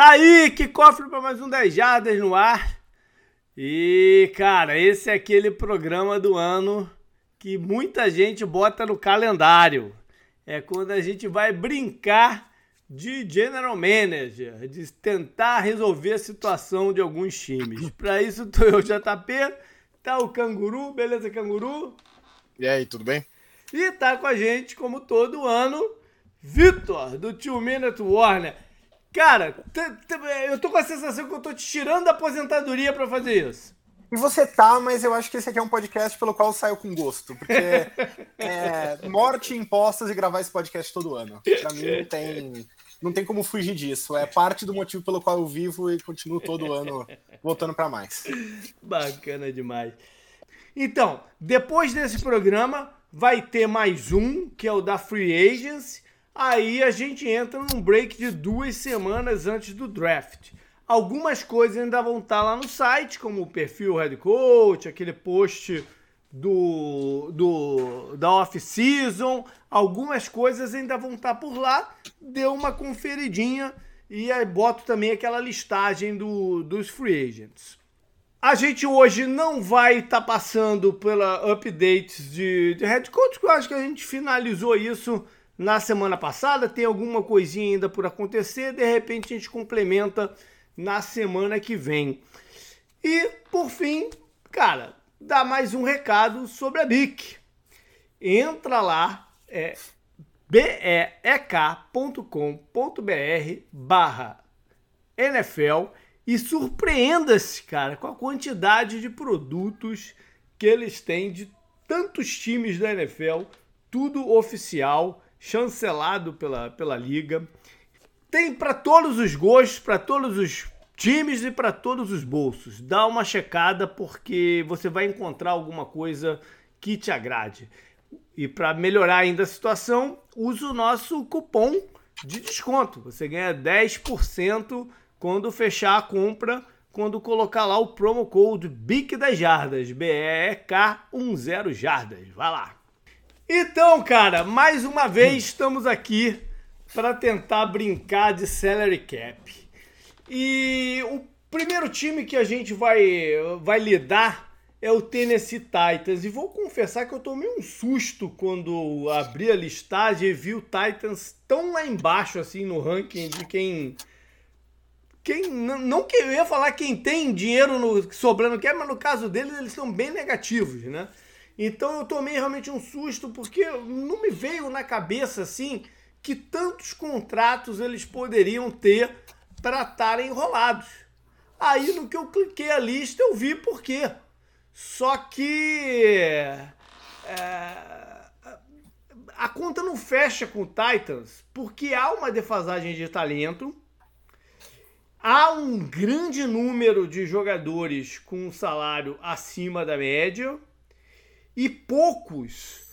Tá aí, que cofre para mais um 10 Jardas no ar. E, cara, esse é aquele programa do ano que muita gente bota no calendário. É quando a gente vai brincar de general manager, de tentar resolver a situação de alguns times. Para isso, tô eu, JP, tá o Canguru, beleza, Canguru? E aí, tudo bem? E tá com a gente, como todo ano, Vitor, do Two Minute Warner. Cara, eu tô com a sensação que eu tô te tirando da aposentadoria para fazer isso. E você tá, mas eu acho que esse aqui é um podcast pelo qual saiu com gosto. Porque é, morte, impostas e gravar esse podcast todo ano. Pra mim não tem, não tem como fugir disso. É parte do motivo pelo qual eu vivo e continuo todo ano voltando para mais. Bacana demais. Então, depois desse programa, vai ter mais um, que é o da Free Agents. Aí a gente entra num break de duas semanas antes do draft. Algumas coisas ainda vão estar lá no site, como o perfil head coach, aquele post do, do da off-season. Algumas coisas ainda vão estar por lá. Dê uma conferidinha e aí boto também aquela listagem do, dos free agents. A gente hoje não vai estar passando pela updates de, de head coach, porque eu acho que a gente finalizou isso na semana passada. Tem alguma coisinha ainda por acontecer, de repente a gente complementa na semana que vem. E, por fim, cara, dá mais um recado sobre a BIC. Entra lá, é beek.com.br barra NFL e surpreenda-se, cara, com a quantidade de produtos que eles têm de tantos times da NFL, tudo oficial, chancelado pela, pela liga. Tem para todos os gostos, para todos os times e para todos os bolsos. Dá uma checada porque você vai encontrar alguma coisa que te agrade. E para melhorar ainda a situação, use o nosso cupom de desconto. Você ganha 10% quando fechar a compra, quando colocar lá o promo code BIC das Jardas, B-E-E-K-10 Jardas. Vai lá. Então, cara, mais uma vez estamos aqui para tentar brincar de salary cap. E o primeiro time que a gente vai, vai lidar é o Tennessee Titans. E vou confessar que eu tomei um susto quando abri a listagem e vi o Titans tão lá embaixo assim no ranking de quem quem não que eu ia falar quem tem dinheiro no, sobrando quer, mas no caso deles eles são bem negativos, né? Então eu tomei realmente um susto porque não me veio na cabeça assim que tantos contratos eles poderiam ter para estarem enrolados. Aí no que eu cliquei a lista eu vi por quê. Só que é, a conta não fecha com o Titans porque há uma defasagem de talento Há um grande número de jogadores com um salário acima da média e poucos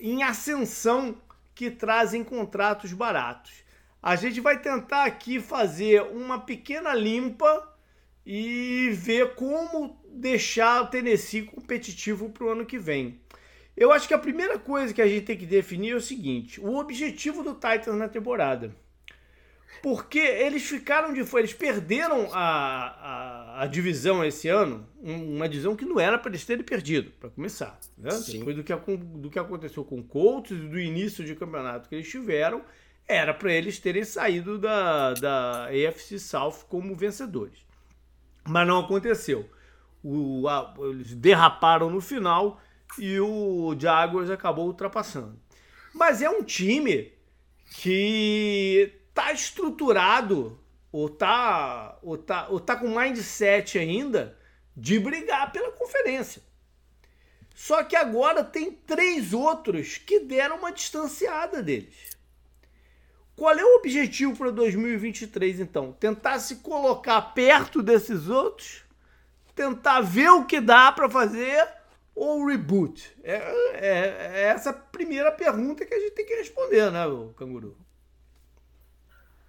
em ascensão que trazem contratos baratos. A gente vai tentar aqui fazer uma pequena limpa e ver como deixar o Tennessee competitivo para o ano que vem. Eu acho que a primeira coisa que a gente tem que definir é o seguinte: o objetivo do Titans na temporada. Porque eles ficaram de fora, eles perderam a, a, a, divisão esse ano, uma divisão que não era para eles terem perdido, para começar. Né? Depois do que, do que aconteceu com o Colts e do início de campeonato que eles tiveram, era para eles terem saído da, da AFC South como vencedores. Mas não aconteceu. O, a, eles derraparam no final e o Jaguars acabou ultrapassando. Mas é um time que tá estruturado ou tá, ou tá, ou tá com mindset ainda de brigar pela conferência. Só que agora tem três outros que deram uma distanciada deles. Qual é o objetivo para 2023 então? Tentar se colocar perto desses outros? Tentar ver o que dá para fazer ou reboot? É, é, é essa primeira pergunta que a gente tem que responder, né, Canguru?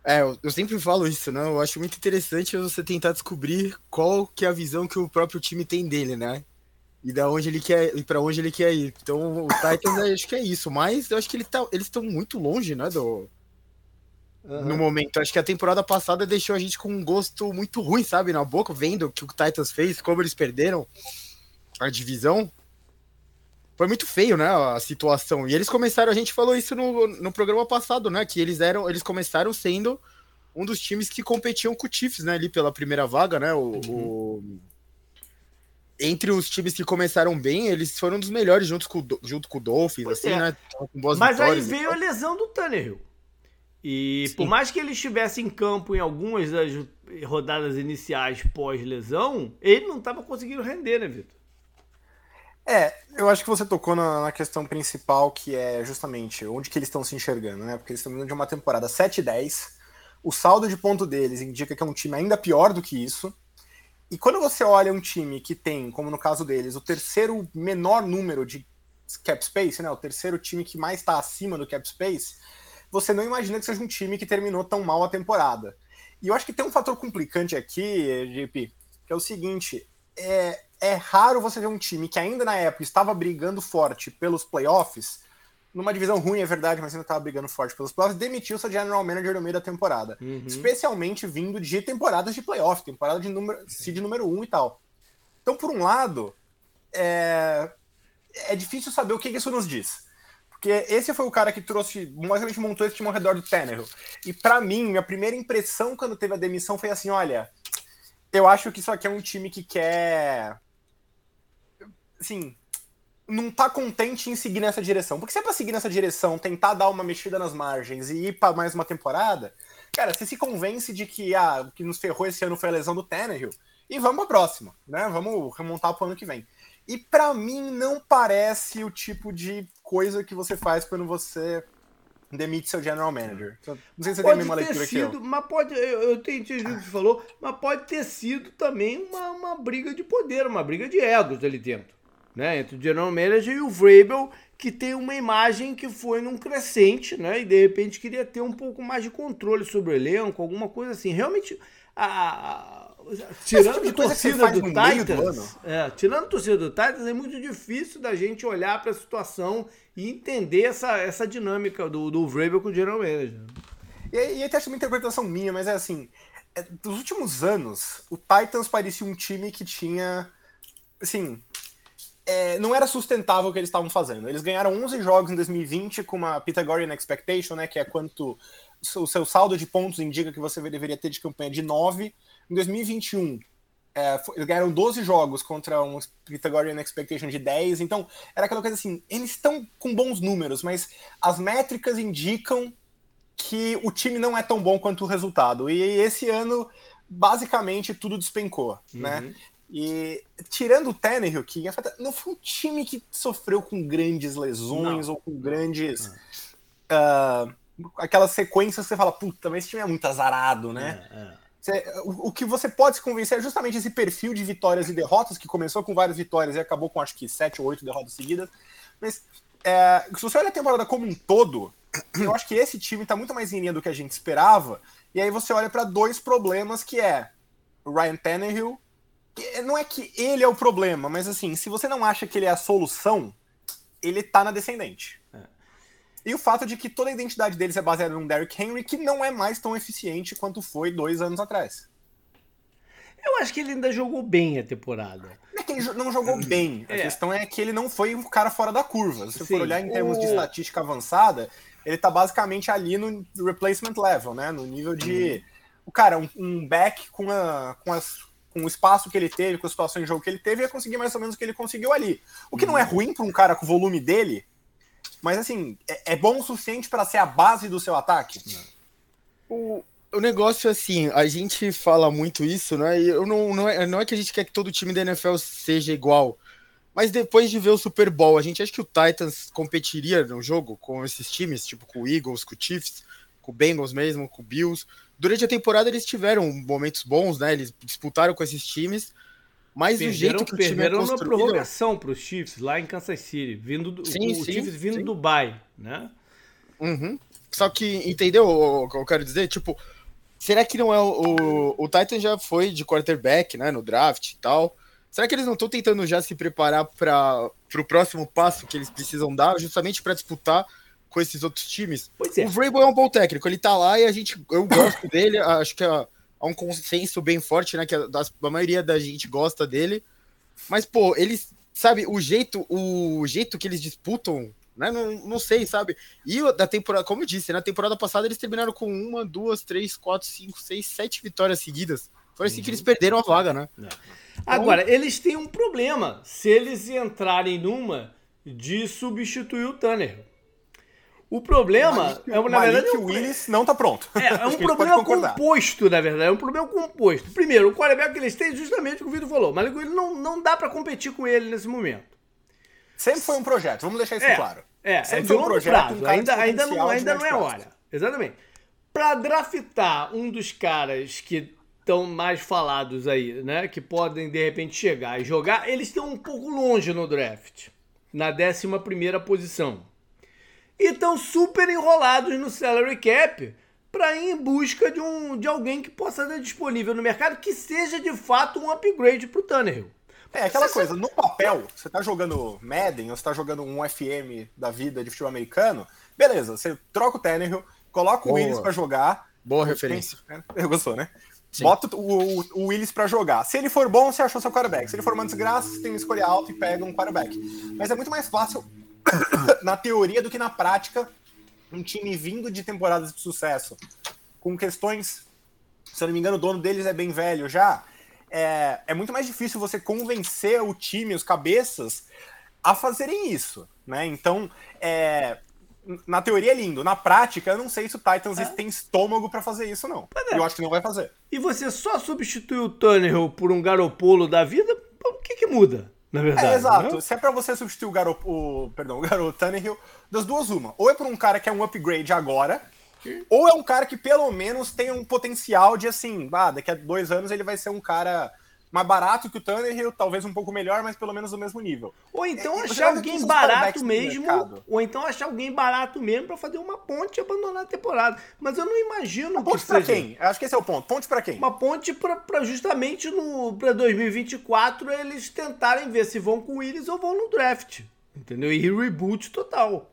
É, eu sempre falo isso, né? Eu acho muito interessante você tentar descobrir qual que é a visão que o próprio time tem dele, né? E da onde ele quer e para onde ele quer ir. Então, o Titans acho que é isso, mas eu acho que ele tá, eles estão muito longe, né, do uhum. no momento. Acho que a temporada passada deixou a gente com um gosto muito ruim, sabe, na boca, vendo o que o Titans fez, como eles perderam a divisão. Foi muito feio, né, a situação. E eles começaram, a gente falou isso no, no programa passado, né, que eles eram, eles começaram sendo um dos times que competiam com o Chiefs, né, ali pela primeira vaga, né, o, uhum. o... entre os times que começaram bem, eles foram um dos melhores junto com, junto com o Dolphins, pois assim, é. né, Mas aí veio a lesão do Tannehill. E Sim. por mais que ele estivesse em campo em algumas das rodadas iniciais pós-lesão, ele não estava conseguindo render, né, Vitor? É, eu acho que você tocou na, na, questão principal, que é justamente onde que eles estão se enxergando, né? Porque eles estão vindo de uma temporada 7-10, o saldo de ponto deles indica que é um time ainda pior do que isso. E quando você olha um time que tem, como no caso deles, o terceiro menor número de cap space, né? O terceiro time que mais está acima do cap space, você não imagina que seja um time que terminou tão mal a temporada. E eu acho que tem um fator complicante aqui, JP, que é o seguinte: é, é raro você ver um time que ainda na época estava brigando forte pelos playoffs, numa divisão ruim, é verdade, mas ainda estava brigando forte pelos playoffs, demitiu seu general manager no meio da temporada. Uhum. Especialmente vindo de temporadas de playoff, temporada de número, seed número 1 um e tal. Então, por um lado, é, é difícil saber o que isso nos diz. Porque esse foi o cara que trouxe, basicamente montou esse time ao redor do Tannehill. E para mim, minha primeira impressão quando teve a demissão foi assim: olha, eu acho que isso aqui é um time que quer. Assim, não tá contente em seguir nessa direção. Porque se é pra seguir nessa direção, tentar dar uma mexida nas margens e ir para mais uma temporada, cara, você se convence de que ah, o que nos ferrou esse ano foi a lesão do Tannehill e vamos pra próxima, né? Vamos remontar pro ano que vem. E para mim não parece o tipo de coisa que você faz quando você demite seu general manager. Não sei se você pode tem a mesma leitura sido, que eu. Mas pode, eu, eu entendi o que você falou, mas pode ter sido também uma, uma briga de poder, uma briga de egos ali dentro. Né, entre o general manager e o Vrabel, que tem uma imagem que foi num crescente, né? E de repente queria ter um pouco mais de controle sobre o elenco, alguma coisa assim. Realmente, a, tirando tipo a torcida do Titans, é, tirando a torcida do Titans, é muito difícil da gente olhar para a situação e entender essa, essa dinâmica do, do Vrabel com o General Manager. E, e até acho uma interpretação minha, mas é assim, é, dos últimos anos, o Titans parecia um time que tinha, assim, é, não era sustentável o que eles estavam fazendo. Eles ganharam 11 jogos em 2020 com uma Pythagorean Expectation, né, que é quanto o seu saldo de pontos indica que você deveria ter de campanha de 9. Em 2021, é, eles ganharam 12 jogos contra um Pythagorean Expectation de 10. Então, era aquela coisa assim: eles estão com bons números, mas as métricas indicam que o time não é tão bom quanto o resultado. E esse ano, basicamente, tudo despencou, né? uhum. né? E tirando o Tannehill, que não foi um time que sofreu com grandes lesões não. ou com grandes. Uh, aquelas sequências que você fala, puta, mas esse time é muito azarado, né? É, é. Você, o, o, que você pode se convencer é justamente esse perfil de vitórias e derrotas, que começou com várias vitórias e acabou com acho que sete ou oito derrotas seguidas. Mas é, se você olha a temporada como um todo, eu acho que esse time está muito mais em linha do que a gente esperava. E aí você olha para dois problemas que é o Ryan Tannehill. Que não é que ele é o problema, mas assim, se você não acha que ele é a solução, ele tá na descendente. E o fato de que toda a identidade deles é baseada num Derrick Henry que não é mais tão eficiente quanto foi dois anos atrás. Eu acho que ele ainda jogou bem a temporada. Não é que ele não jogou bem. A é. questão é que ele não foi um cara fora da curva. Se você for olhar em termos o... de estatística avançada, ele tá basicamente ali no replacement level, né? No nível de. Uhum. O cara, um, um back com, a, com, as, com o espaço que ele teve, com a situação de jogo que ele teve, ia conseguir mais ou menos o que ele conseguiu ali. O que uhum. não é ruim para um cara com o volume dele, mas assim, é, é bom o suficiente para ser a base do seu ataque? O, o negócio é assim, a gente fala muito isso, né? E eu não, não, é, não é que a gente quer que todo time da NFL seja igual. Mas depois de ver o Super Bowl, a gente acha que o Titans competiria no jogo com esses times, tipo com o Eagles, com o Chiefs, com o Bengals mesmo, com o Bills. Durante a temporada eles tiveram momentos bons, né? Eles disputaram com esses times. Mas perderam, o jeito que o time é construído... na prorrogação para os Chiefs, lá em Kansas City, vindo do, sim, o sim, Chiefs vindo sim. do Dubai, né? Uhum. Só que, entendeu o que eu quero dizer? Tipo, será que não é o, o, o Titan já foi de quarterback, né, no draft e tal? Será que eles não estão tentando já se preparar para o próximo passo que eles precisam dar, justamente para disputar com esses outros times. Pois é. O Vrabel é um bom técnico, ele tá lá e a gente, eu gosto dele, acho que há, há um consenso bem forte, né, que a, a maioria da gente gosta dele. Mas, pô, eles, sabe, o jeito, o jeito que eles disputam, né, não, não sei, sabe? E da temporada, como eu disse, na temporada passada eles terminaram com uma, duas, três, quatro, cinco, seis, sete vitórias seguidas. Foi assim que eles perderam a vaga, né? Agora, eles têm um problema se eles entrarem numa de substituir o Tanner. O problema é, na Malik verdade, um- Willis não tá pronto. é, é um que problema composto, na verdade. É um problema composto. Primeiro, o quarterback que eles têm, justamente o que o Vitor falou. Mas ele não, não dá pra competir com ele nesse momento. Sempre foi um projeto, vamos deixar isso É, claro. É, é Sempre de foi um longo projeto, prazo. um ainda, ainda, não, ainda não é médio hora. Exatamente. Pra draftar um dos caras que estão mais falados aí, né? Que podem, de repente, chegar e jogar, eles estão um pouco longe no draft. Na 11 primeira posição. E estão super enrolados no salary cap para ir em busca de, um, de alguém que possa estar disponível no mercado que seja de fato um upgrade pro Tannehill. É aquela Você- coisa, no papel, você tá jogando Madden ou você tá jogando um FM da vida de futebol americano, beleza, você troca o Tannehill, coloca o Boa. Willis pra jogar. Boa referência. Eu gostou, né? Sim. Bota o, o, o Willis pra jogar. Se ele for bom, você achou seu quarterback. Se ele for uma desgraça, você tem uma escolha alta e pega um quarterback. Mas é muito mais fácil na teoria do que na prática um time vindo de temporadas de sucesso com questões, se eu não me engano, o dono deles é bem velho já. É, é muito mais difícil você convencer o time, os cabeças, a fazerem isso, né? Então, é, na teoria é lindo, na prática eu não sei se o Titans É. tem estômago pra fazer isso não. é. Eu acho que não vai fazer. e você só substitui o Tannehill por um Garopolo da vida, o que que muda, na verdade? É, exato. né? Se é pra você substituir o garoto, o, perdão, o garoto Tannehill, das duas uma. Ou é por um cara que é um upgrade agora, ou é um cara que pelo menos tem um potencial de assim, ah, daqui a dois anos ele vai ser um cara mais barato que o Tannehill, talvez um pouco melhor, mas pelo menos do mesmo nível. Ou então É, achar alguém barato mesmo, ou então achar alguém barato mesmo pra fazer uma ponte e abandonar a temporada. Mas eu não imagino que Ponte pra seja quem? Eu acho que esse é o ponto. Ponte pra quem? uma ponte pra justamente no para 2024 eles tentarem ver se vão com o Willis ou vão no draft. Entendeu? E reboot total.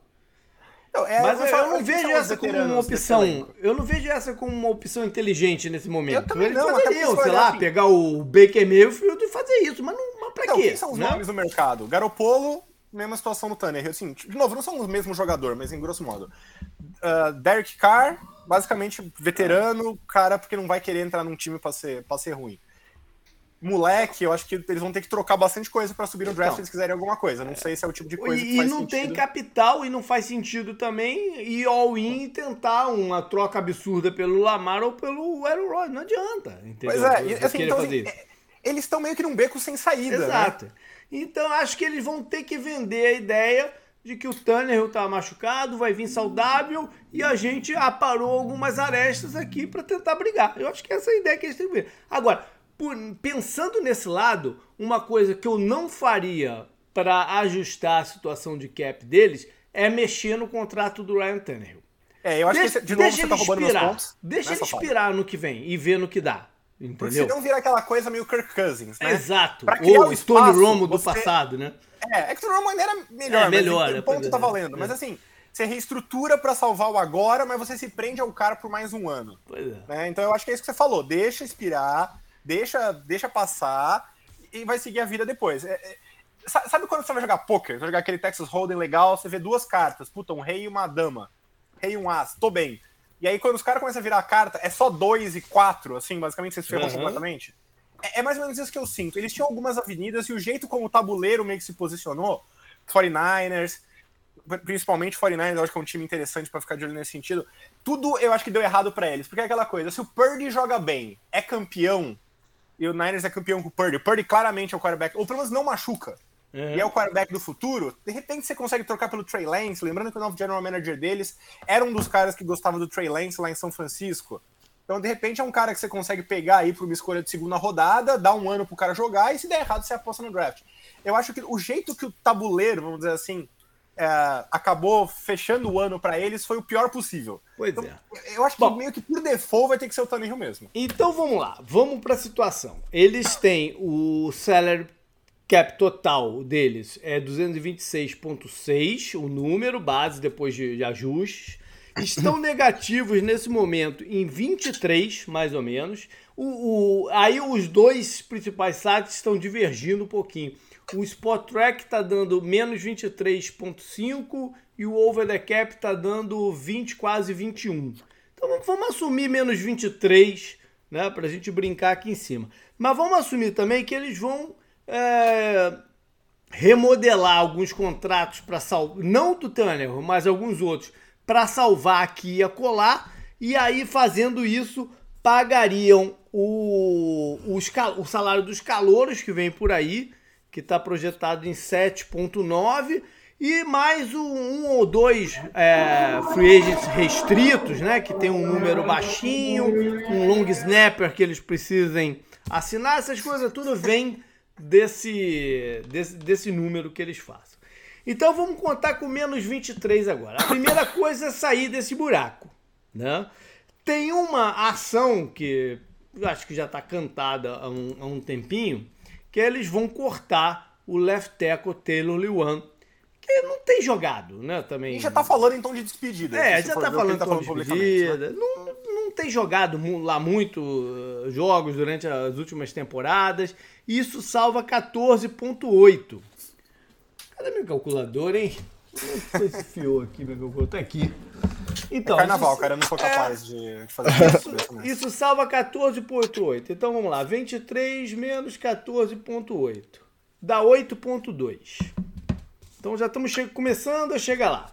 É, Mas eu, falo, não vejo essa como uma opção. Eu não vejo essa como uma opção inteligente nesse momento. Eu também Eles não, sei lá, assim- pegar o Baker Mayfield e fazer isso, mas, não, mas pra Então, quê? quem são os né? nomes do mercado? Garopolo, mesma situação do Tanner. Assim, de novo, não são os mesmos jogador, mas em grosso modo. Ah, Derek Carr, basicamente veterano, cara, porque não vai querer entrar num time pra ser, pra ser ruim. Moleque, eu acho que eles vão ter que trocar bastante coisa pra subir no draft Então. se eles quiserem alguma coisa. Não sei se é o tipo de coisa que E, e faz não sentido. tem capital e não faz sentido também ir all-in e tentar uma troca absurda pelo Lamar ou pelo Aaron Rodgers. Não adianta, entendeu? Pois é, e, assim, então, fazer assim, eles estão meio que num beco sem saída. né? Exato. Então acho que eles vão ter que vender a ideia de que o Tannehill tá machucado, vai vir saudável e a gente aparou algumas arestas aqui para tentar brigar. Eu acho que essa é a ideia que eles têm que ver. Agora, por- pensando nesse lado, uma coisa que eu não faria para ajustar a situação de cap deles é mexer no contrato do Ryan Tannehill. É, eu acho deixa, que de novo você tá roubando meus pontos. Deixa ele expirar no que vem e ver no que dá. Porque Entendeu? senão vira aquela coisa meio Kirk Cousins, né? Exato. Ou o Stone Romo do você- passado, né? É, é que o Roman era melhor, É, melhor, é, ponto é, tá é. valendo. Mas assim, você reestrutura pra salvar o agora, mas você se prende ao cara por mais um ano. Pois é. né? Então eu acho que é isso que você falou. Deixa expirar, deixa, deixa passar e vai seguir a vida depois. É- é- sa- sabe quando você vai jogar poker? Você vai jogar aquele Texas Hold'em legal, você vê duas cartas, puta, um rei e uma dama. Rei e um as, tô bem. E aí quando os caras começam a virar a carta, é só dois e quatro, assim, basicamente vocês ferram Aham. completamente. É, é mais ou menos isso que eu sinto. Eles tinham algumas avenidas e o jeito como o tabuleiro meio que se posicionou, 49ers, principalmente 49ers, eu acho que é um time interessante pra ficar de olho nesse sentido. Tudo eu acho que deu errado pra eles, porque é aquela coisa, se o Purdy joga bem, é campeão, e o Niners é campeão com o Purdy, o Purdy claramente é o quarterback, ou pelo menos não machuca, É. e é o quarterback do futuro, de repente você consegue trocar pelo Trey Lance, lembrando que o novo general manager deles era um dos caras que gostava do Trey Lance lá em São Francisco. Então, de repente, é um cara que você consegue pegar aí para uma escolha de segunda rodada, dar um ano pro cara jogar, e se der errado, você aposta no draft. Eu acho que o jeito que o tabuleiro, vamos dizer assim, é, acabou fechando o ano para eles foi o pior possível. Pois Então, é. eu acho que Bom. meio que por default vai ter que ser o Tannehill mesmo. Então vamos lá, vamos para a situação. Eles têm o salary cap total deles é 226,6, o número, base depois de, de ajustes. Estão negativos nesse momento em 23, mais ou menos. O, o, aí os dois principais sites estão divergindo um pouquinho. O Spot Track está dando menos 23,5 e o Over the Cap está dando 20, quase 21. Então vamos assumir menos 23, né? Para a gente brincar aqui em cima. Mas vamos assumir também que eles vão é, remodelar alguns contratos para salvar, não do Tanner, mas alguns outros, para salvar aqui e acolá. E aí, fazendo isso, pagariam o, o, o salário dos calouros que vem por aí, que está projetado em 7,9 e mais um, ou dois é, free agents restritos, né? Que tem um número baixinho, um long snapper que eles precisem assinar, essas coisas tudo vem desse, desse, desse número que eles façam. Então vamos contar com menos 23 agora. A primeira coisa é sair desse buraco. Né? Tem uma ação que eu acho que já está cantada há um, há um tempinho, que eles vão cortar o left tackle Taylor Lewan, que não tem jogado, né? Também. E já tá falando então de despedida. É, já tá falando, tá falando de despedida. Né? Não, não tem jogado lá muito uh, jogos durante as últimas temporadas. Isso salva 14,8. Cadê meu calculador, hein? Não esse fio aqui, meu calculador. Tá aqui. Então, é carnaval, isso, cara, eu não sou capaz é, de, fazer isso. Isso, isso salva 14,8. Então vamos lá, 23 menos 14,8. Dá 8,2. Então já estamos começando a chegar lá.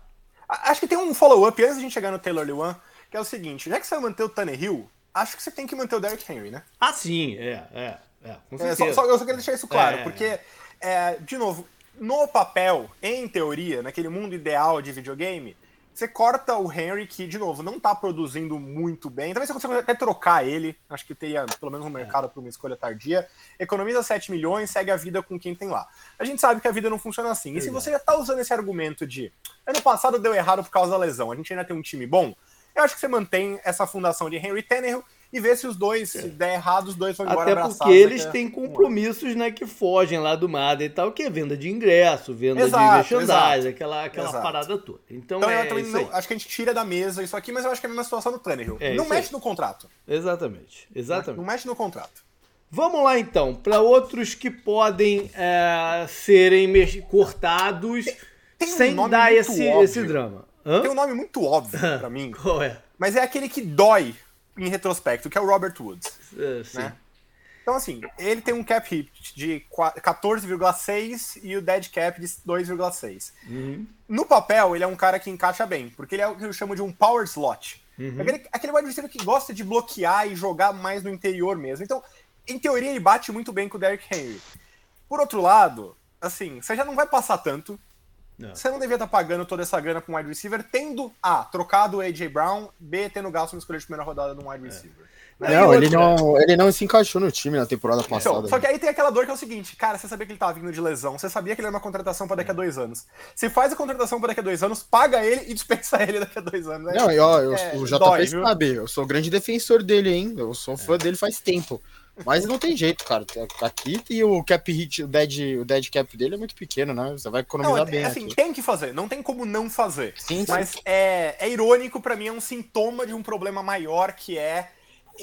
Acho que tem um follow-up antes de a gente chegar no Taylor Lewan, que é o seguinte: já que você vai manter o Tannehill, acho que você tem que manter o Derrick Henry, né? Ah, sim, é, é. é, é só, só, eu só queria deixar isso claro, é, porque, é, de novo, no papel, em teoria, naquele mundo ideal de videogame, você corta o Henry, que, de novo, não tá produzindo muito bem. Talvez você consiga até trocar ele. Acho que teria pelo menos um mercado para uma escolha tardia. Economiza 7 milhões, segue a vida com quem tem lá. A gente sabe que a vida não funciona assim. E se você já tá usando esse argumento de ano passado deu errado por causa da lesão, a gente ainda tem um time bom, eu acho que você mantém essa fundação de Henry Tannehill e ver se os dois, se der errado, os dois vão embora Até porque eles têm compromissos, né, que fogem lá do Madden e tal, que é venda de ingresso, venda exato, de merchandising, aquela, aquela parada toda. Então, então é, eu não, acho que a gente tira da mesa isso aqui, mas eu acho que é a mesma situação do Tannehill. É, não mexe aí. no contrato. Exatamente, exatamente. Não mexe no contrato. Vamos lá então, para outros que podem é, serem cortados tem, tem sem um dar esse, esse drama. Hã? Tem um nome muito óbvio para mim. Qual é? Mas é aquele que dói em retrospecto, que é o Robert Woods. Uh, né? Então, assim, ele tem um cap hit de 14,6 e o dead cap de 2,6. Uhum. No papel, ele é um cara que encaixa bem, porque ele é o que eu chamo de um power slot. Uhum. Aquele, aquele wide receiver que gosta de bloquear e jogar mais no interior mesmo. Então, em teoria, ele bate muito bem com o Derrick Henry. Por outro lado, assim, você já não vai passar tanto, não. Você não devia estar tá pagando toda essa grana com um wide receiver, tendo A, trocado o A.J. Brown, B, tendo gasto na escolha de primeira rodada de um wide é. receiver. É. Não, ele não, ele não se encaixou no time na temporada então, passada. Então, só que aí tem aquela dor que é o seguinte, cara, você sabia que ele estava vindo de lesão, você sabia que ele era uma contratação para daqui a dois anos. Você faz a contratação para daqui a dois anos, paga ele e dispensa ele daqui a dois anos. Não, e ó, eu, é, o JP dói, sabe, eu sou grande defensor dele, hein? Eu sou fã dele faz tempo. Mas não tem jeito, cara. Aqui e o cap hit, o dead, o dead cap dele é muito pequeno, né? Você vai economizar não, é, bem. Assim, aqui. tem que fazer, não tem como não fazer. Sim, Mas É, é irônico, para mim, é um sintoma de um problema maior que é.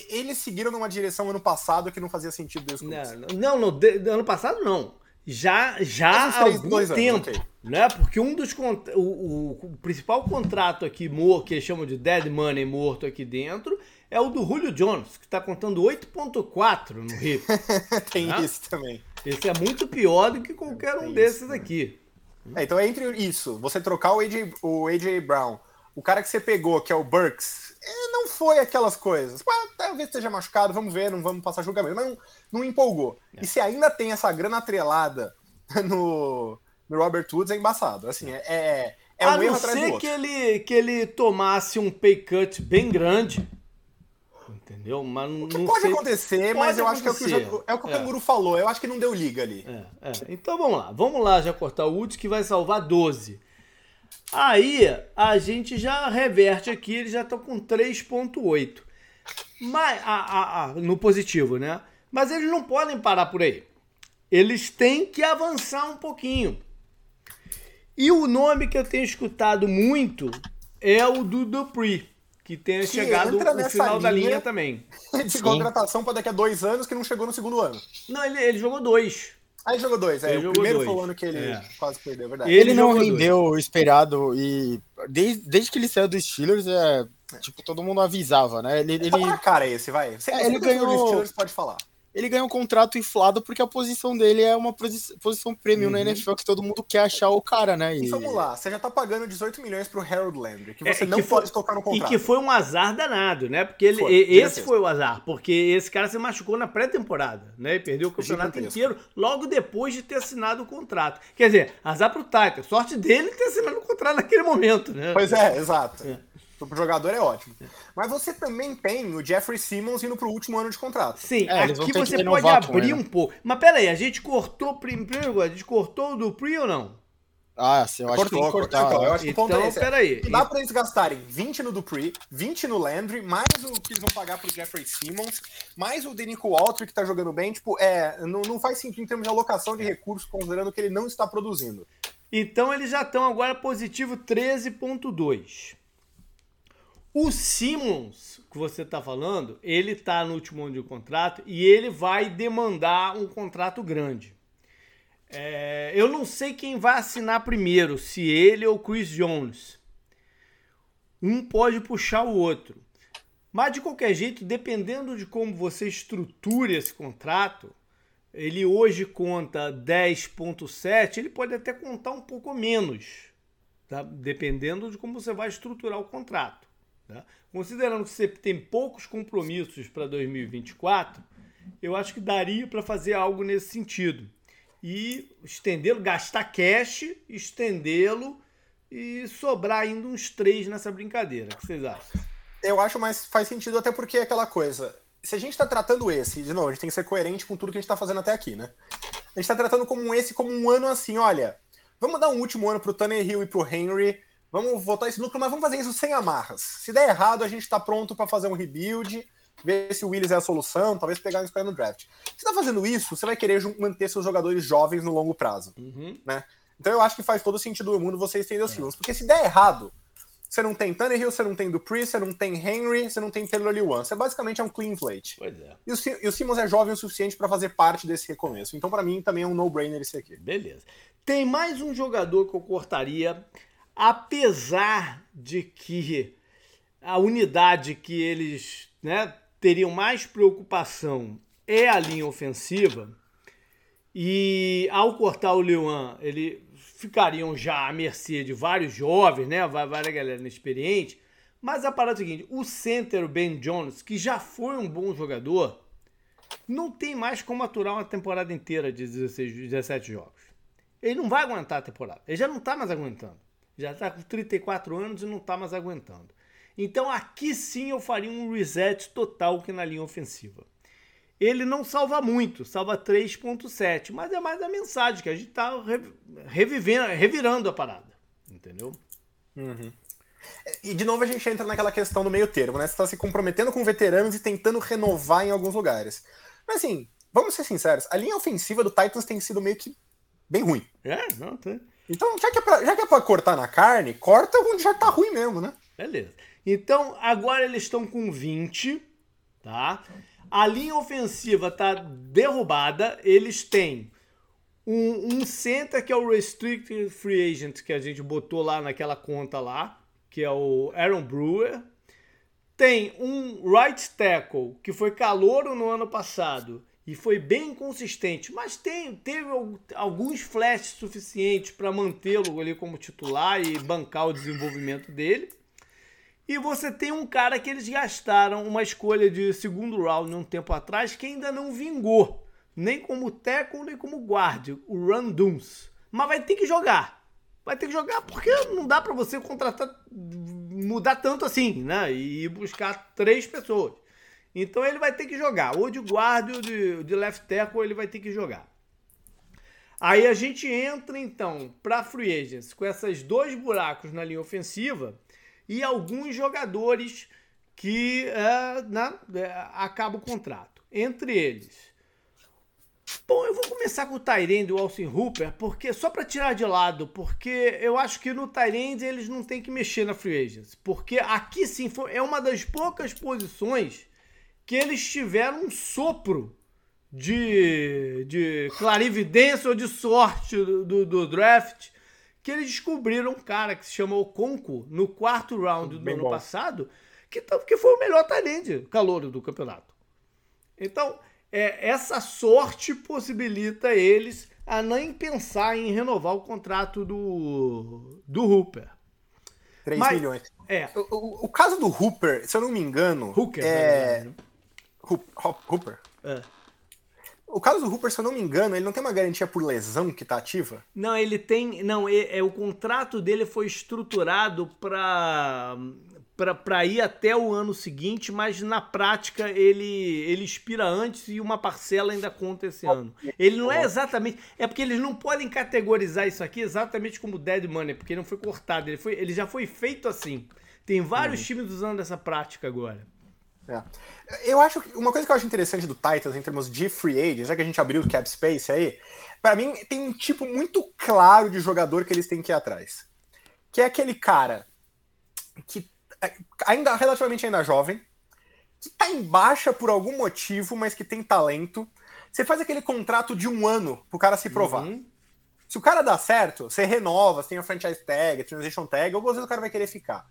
Eles seguiram numa direção ano passado que não fazia sentido desde o Não, não, ano passado não. Já, já há algum dois tempo, anos, okay. né? Porque um dos o, o, o, principal contrato aqui, que eles chamam de dead money morto aqui dentro, é o do Julio Jones, que está contando 8.4 no RIP. Tem né? isso também. Esse é muito pior do que qualquer um desses aqui. É, então é entre isso, você trocar o AJ, o AJ Brown, o cara que você pegou, que é o Burks, é, não foi aquelas coisas. talvez esteja machucado, vamos ver, não vamos passar julgamento, mas não, não empolgou. É. E se ainda tem essa grana atrelada no, no Robert Woods, é embaçado. Assim, é, é, é um A erro não ser que ele, que ele tomasse um pay cut bem grande, Entendeu? Mas o que pode sei... acontecer, pode mas eu acontecer. acho que é o que o, é o, que o é. Canguru falou. Eu acho que não deu liga ali. É, é. Então vamos lá. Vamos lá já cortar o Woods que vai salvar 12. Aí a gente já reverte aqui, eles já estão com 3.8. Mas, a, a, a, no positivo, né? Mas eles não podem parar por aí. eles têm que avançar um pouquinho. E o nome que eu tenho escutado muito é o do Dupree, que tenha Que chegado no final da linha. também. De Sim. contratação para daqui a dois anos que não chegou no segundo ano. Não, ele, ele jogou dois. Aí jogou dois, é. Ele o jogou primeiro dois. foi o ano que ele É. quase perdeu, é verdade. Ele Ele não jogou dois. rendeu o esperado e desde, desde que ele saiu dos Steelers, é, tipo, todo mundo avisava, né? Ele, ele, Tapa na cara esse, vai. Você, É, ele é ganhou- dos Steelers, pode falar. Ele ganhou um contrato inflado porque a posição dele é uma posi- posição premium na NFL que todo mundo quer achar o cara, né? E vamos lá, você já tá pagando 18 milhões pro Harold Landry, que É, você e não que foi- pode tocar no E contrato. que foi um azar danado, né? Porque ele, Foi, e- esse foi o azar, porque esse cara se machucou na pré-temporada, né? E perdeu o campeonato Gigantesco. inteiro logo depois de ter assinado o contrato. Quer dizer, azar pro Titan. Sorte dele ter assinado o contrato naquele momento, né? Pois é, exato. É. Pro jogador é ótimo. Mas você também tem o Jeffrey Simmons indo pro último ano de contrato. Sim, É, aqui você pode abrir um pouco. Mas pera aí, a gente cortou prim- primeiro, a gente cortou o do Pri ou não? Ah, sim, eu acho que tem que cortou, cortar. então, eu acho que o ponto Então, é esse. peraí. Dá pra eles gastarem 20 no Dupree, 20 no Landry, mais o que eles vão pagar pro Jeffrey Simmons, mais o Denico Walter, que tá jogando bem. Tipo, é, não, não faz sentido em termos de alocação de recursos, considerando que ele não está produzindo. Então eles já estão agora positivo 13.2. O Simmons, que você está falando, ele está no último ano de contrato e ele vai demandar um contrato grande. É, eu não sei quem vai assinar primeiro, se ele ou Chris Jones. Um pode puxar o outro. Mas de qualquer jeito, dependendo de como você estrutura esse contrato, ele hoje conta 10.7, ele pode até contar um pouco menos, tá? dependendo de como você vai estruturar o contrato. Tá? Considerando que você tem poucos compromissos para 2024, eu acho que daria para fazer algo nesse sentido. E estendê-lo, gastar cash, estendê-lo e sobrar ainda uns três nessa brincadeira. O que vocês acham? Eu acho, mas faz sentido até porque é aquela coisa. Se a gente tá tratando esse, de novo, a gente tem que ser coerente com tudo que a gente tá fazendo até aqui, né? A gente tá tratando como esse como um ano assim, olha, vamos dar um último ano pro Tannehill e pro Henry, vamos votar esse lucro, mas vamos fazer isso sem amarras. Se der errado, a gente tá pronto para fazer um rebuild, ver se o Willis é a solução, talvez pegar um escolha no draft. Se tá fazendo isso, você vai querer manter seus jogadores jovens no longo prazo, né? Então eu acho que faz todo sentido do mundo você estender os Simmons, porque se der errado, você não tem Tannehill, você não tem Dupree, você não tem Henry, você não tem Taylor Lewan. Você basicamente é um clean slate. Pois é. E o, e o Simmons é jovem o suficiente para fazer parte desse recomeço. Então, para mim, também é um no-brainer esse aqui. Beleza. Tem mais um jogador que eu cortaria, apesar de que a unidade que eles né, teriam mais preocupação é a linha ofensiva. E ao cortar o Lewan, eles ficariam já à mercê de vários jovens, né? Várias galera inexperiente. Mas a parada é a seguinte: o center, o Ben Jones, que já foi um bom jogador, não tem mais como aturar uma temporada inteira de 16, 17 jogos. Ele não vai aguentar a temporada. Ele já não está mais aguentando. Já está com 34 anos e não está mais aguentando. Então aqui sim eu faria um reset total que na linha ofensiva. Ele não salva muito, salva 3.7, mas é mais a mensagem que a gente está revivendo, revirando a parada. Entendeu? E, de novo, a gente entra naquela questão do meio termo, né? Você está se comprometendo com veteranos e tentando renovar em alguns lugares. Mas, assim, vamos ser sinceros, a linha ofensiva do Titans tem sido meio que bem ruim. É, não, tá. Então, já que é pra, já que é pra cortar na carne, corta onde já tá ruim mesmo, né? Beleza. Então, agora eles estão com 20, tá? A linha ofensiva tá derrubada. Eles têm um, um center que é o Restricted Free Agent que a gente botou lá naquela conta lá, que é o Aaron Brewer. Tem um right tackle que foi calouro no ano passado e foi bem consistente, mas tem, teve al- alguns flashes suficientes para mantê-lo ali como titular e bancar o desenvolvimento dele. E você tem um cara que eles gastaram uma escolha de segundo round um tempo atrás que ainda não vingou. Nem como tackle, nem como guarda. O Randuns. Mas vai ter que jogar. Vai ter que jogar porque não dá pra você contratar, mudar tanto assim, né? E buscar três pessoas. Então ele vai ter que jogar. Ou de guarda ou de, de left tackle ele vai ter que jogar. Aí a gente entra então para free agents com esses dois buracos na linha ofensiva e alguns jogadores que é, né, é, acaba o contrato. Entre eles, Bom, eu vou começar com o Tyrande do Austin Hooper, porque só para tirar de lado, porque eu acho que no Tyrande eles não tem que mexer na free agents, porque aqui sim foi, é uma das poucas posições que eles tiveram um sopro de, de clarividência ou de sorte do, do, do draft, que eles descobriram um cara que se chamou Conco no quarto round do Bem ano bom. passado, que, tá- que foi o melhor Tyrande calouro do campeonato. Então, é, essa sorte possibilita eles a nem pensar em renovar o contrato do, do Hooper. 3 Mas- milhões. É, O, o- o caso do Hooper, se eu não me engano. Hooker, é. né? Hooper. É. O caso do Hooper, se eu não me engano, ele não tem uma garantia por lesão que tá ativa? Não, ele tem. Não, é, é- o contrato dele foi estruturado para para ir até o ano seguinte, mas na prática ele, ele expira antes e uma parcela ainda conta esse ano. Ele não é exatamente. É porque eles não podem categorizar isso aqui exatamente como dead money, porque não foi cortado. Ele, foi, ele já foi feito assim. Tem vários times usando essa prática agora. É. Eu acho que uma coisa que eu acho interessante do Titans em termos de free agents, já que a gente abriu o cap space aí, pra mim tem um tipo muito claro de jogador que eles têm que ir atrás. Que é aquele cara que é ainda relativamente ainda jovem, que tá em baixa por algum motivo, mas que tem talento. Você faz aquele contrato de um ano pro cara se provar. Uhum. Se o cara dá certo, você renova, você tem a franchise tag, a transition tag, algumas vezes o cara vai querer ficar.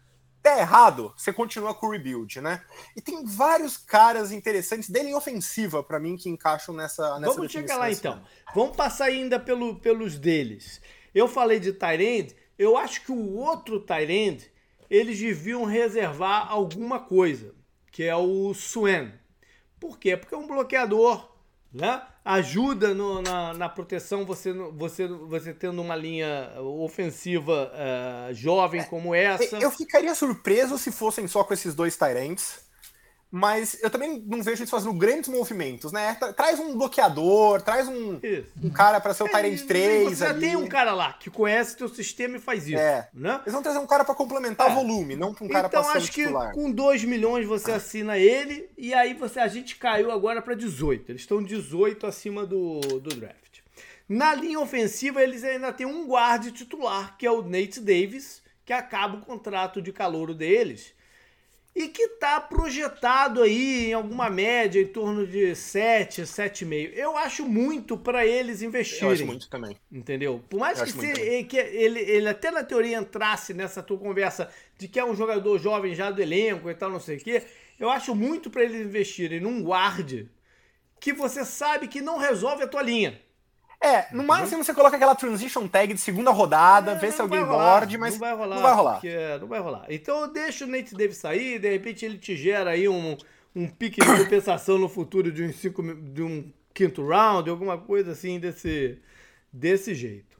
Der errado, você continua com o rebuild, né? E tem vários caras interessantes dele em ofensiva, pra mim, que encaixam nessa. nessa Vamos chegar lá então. Vamos passar ainda pelo, pelos deles. Eu falei de Tyrande, eu acho que o outro Tyrande, eles deviam reservar alguma coisa, que é o Swen. Por quê? Porque é um bloqueador, né? Ajuda no- na, na proteção você, você, você tendo uma linha ofensiva eh, jovem como essa. Eu ficaria surpreso se fossem só com esses dois Tyrants. Mas eu também não vejo eles fazendo grandes movimentos, né? Tra- Traz um bloqueador, traz um, um cara pra ser o Tyrant É, 3 Você já ali. tem um cara lá que conhece teu sistema e faz isso. É. Né? Eles vão trazer um cara pra complementar É. volume, não um cara então pra ser acho que com 2 milhões você assina ele e aí você a gente caiu agora para 18. Eles estão 18 acima do, do draft. Na linha ofensiva eles ainda têm um guarde titular, que é o Nate Davis, que acaba o contrato de calouro deles. E que tá projetado aí em alguma média em torno de 7, 7,5. Eu acho muito para eles investirem. Eu acho muito também. Entendeu? Por mais que, se- que ele, ele até na teoria entrasse nessa tua conversa de que é um jogador jovem já do elenco e tal, não sei o quê, eu acho muito para eles investirem num guarde que você sabe que não resolve a tua linha. É, no máximo você coloca aquela transition tag de segunda rodada, vê É, se não alguém morde, mas não vai rolar. Não vai rolar. porque não vai rolar. Então eu deixo o Nate Davis sair, de repente ele te gera aí um, um pique de compensação no futuro de um, cinco, de um quinto round, alguma coisa assim desse, desse jeito.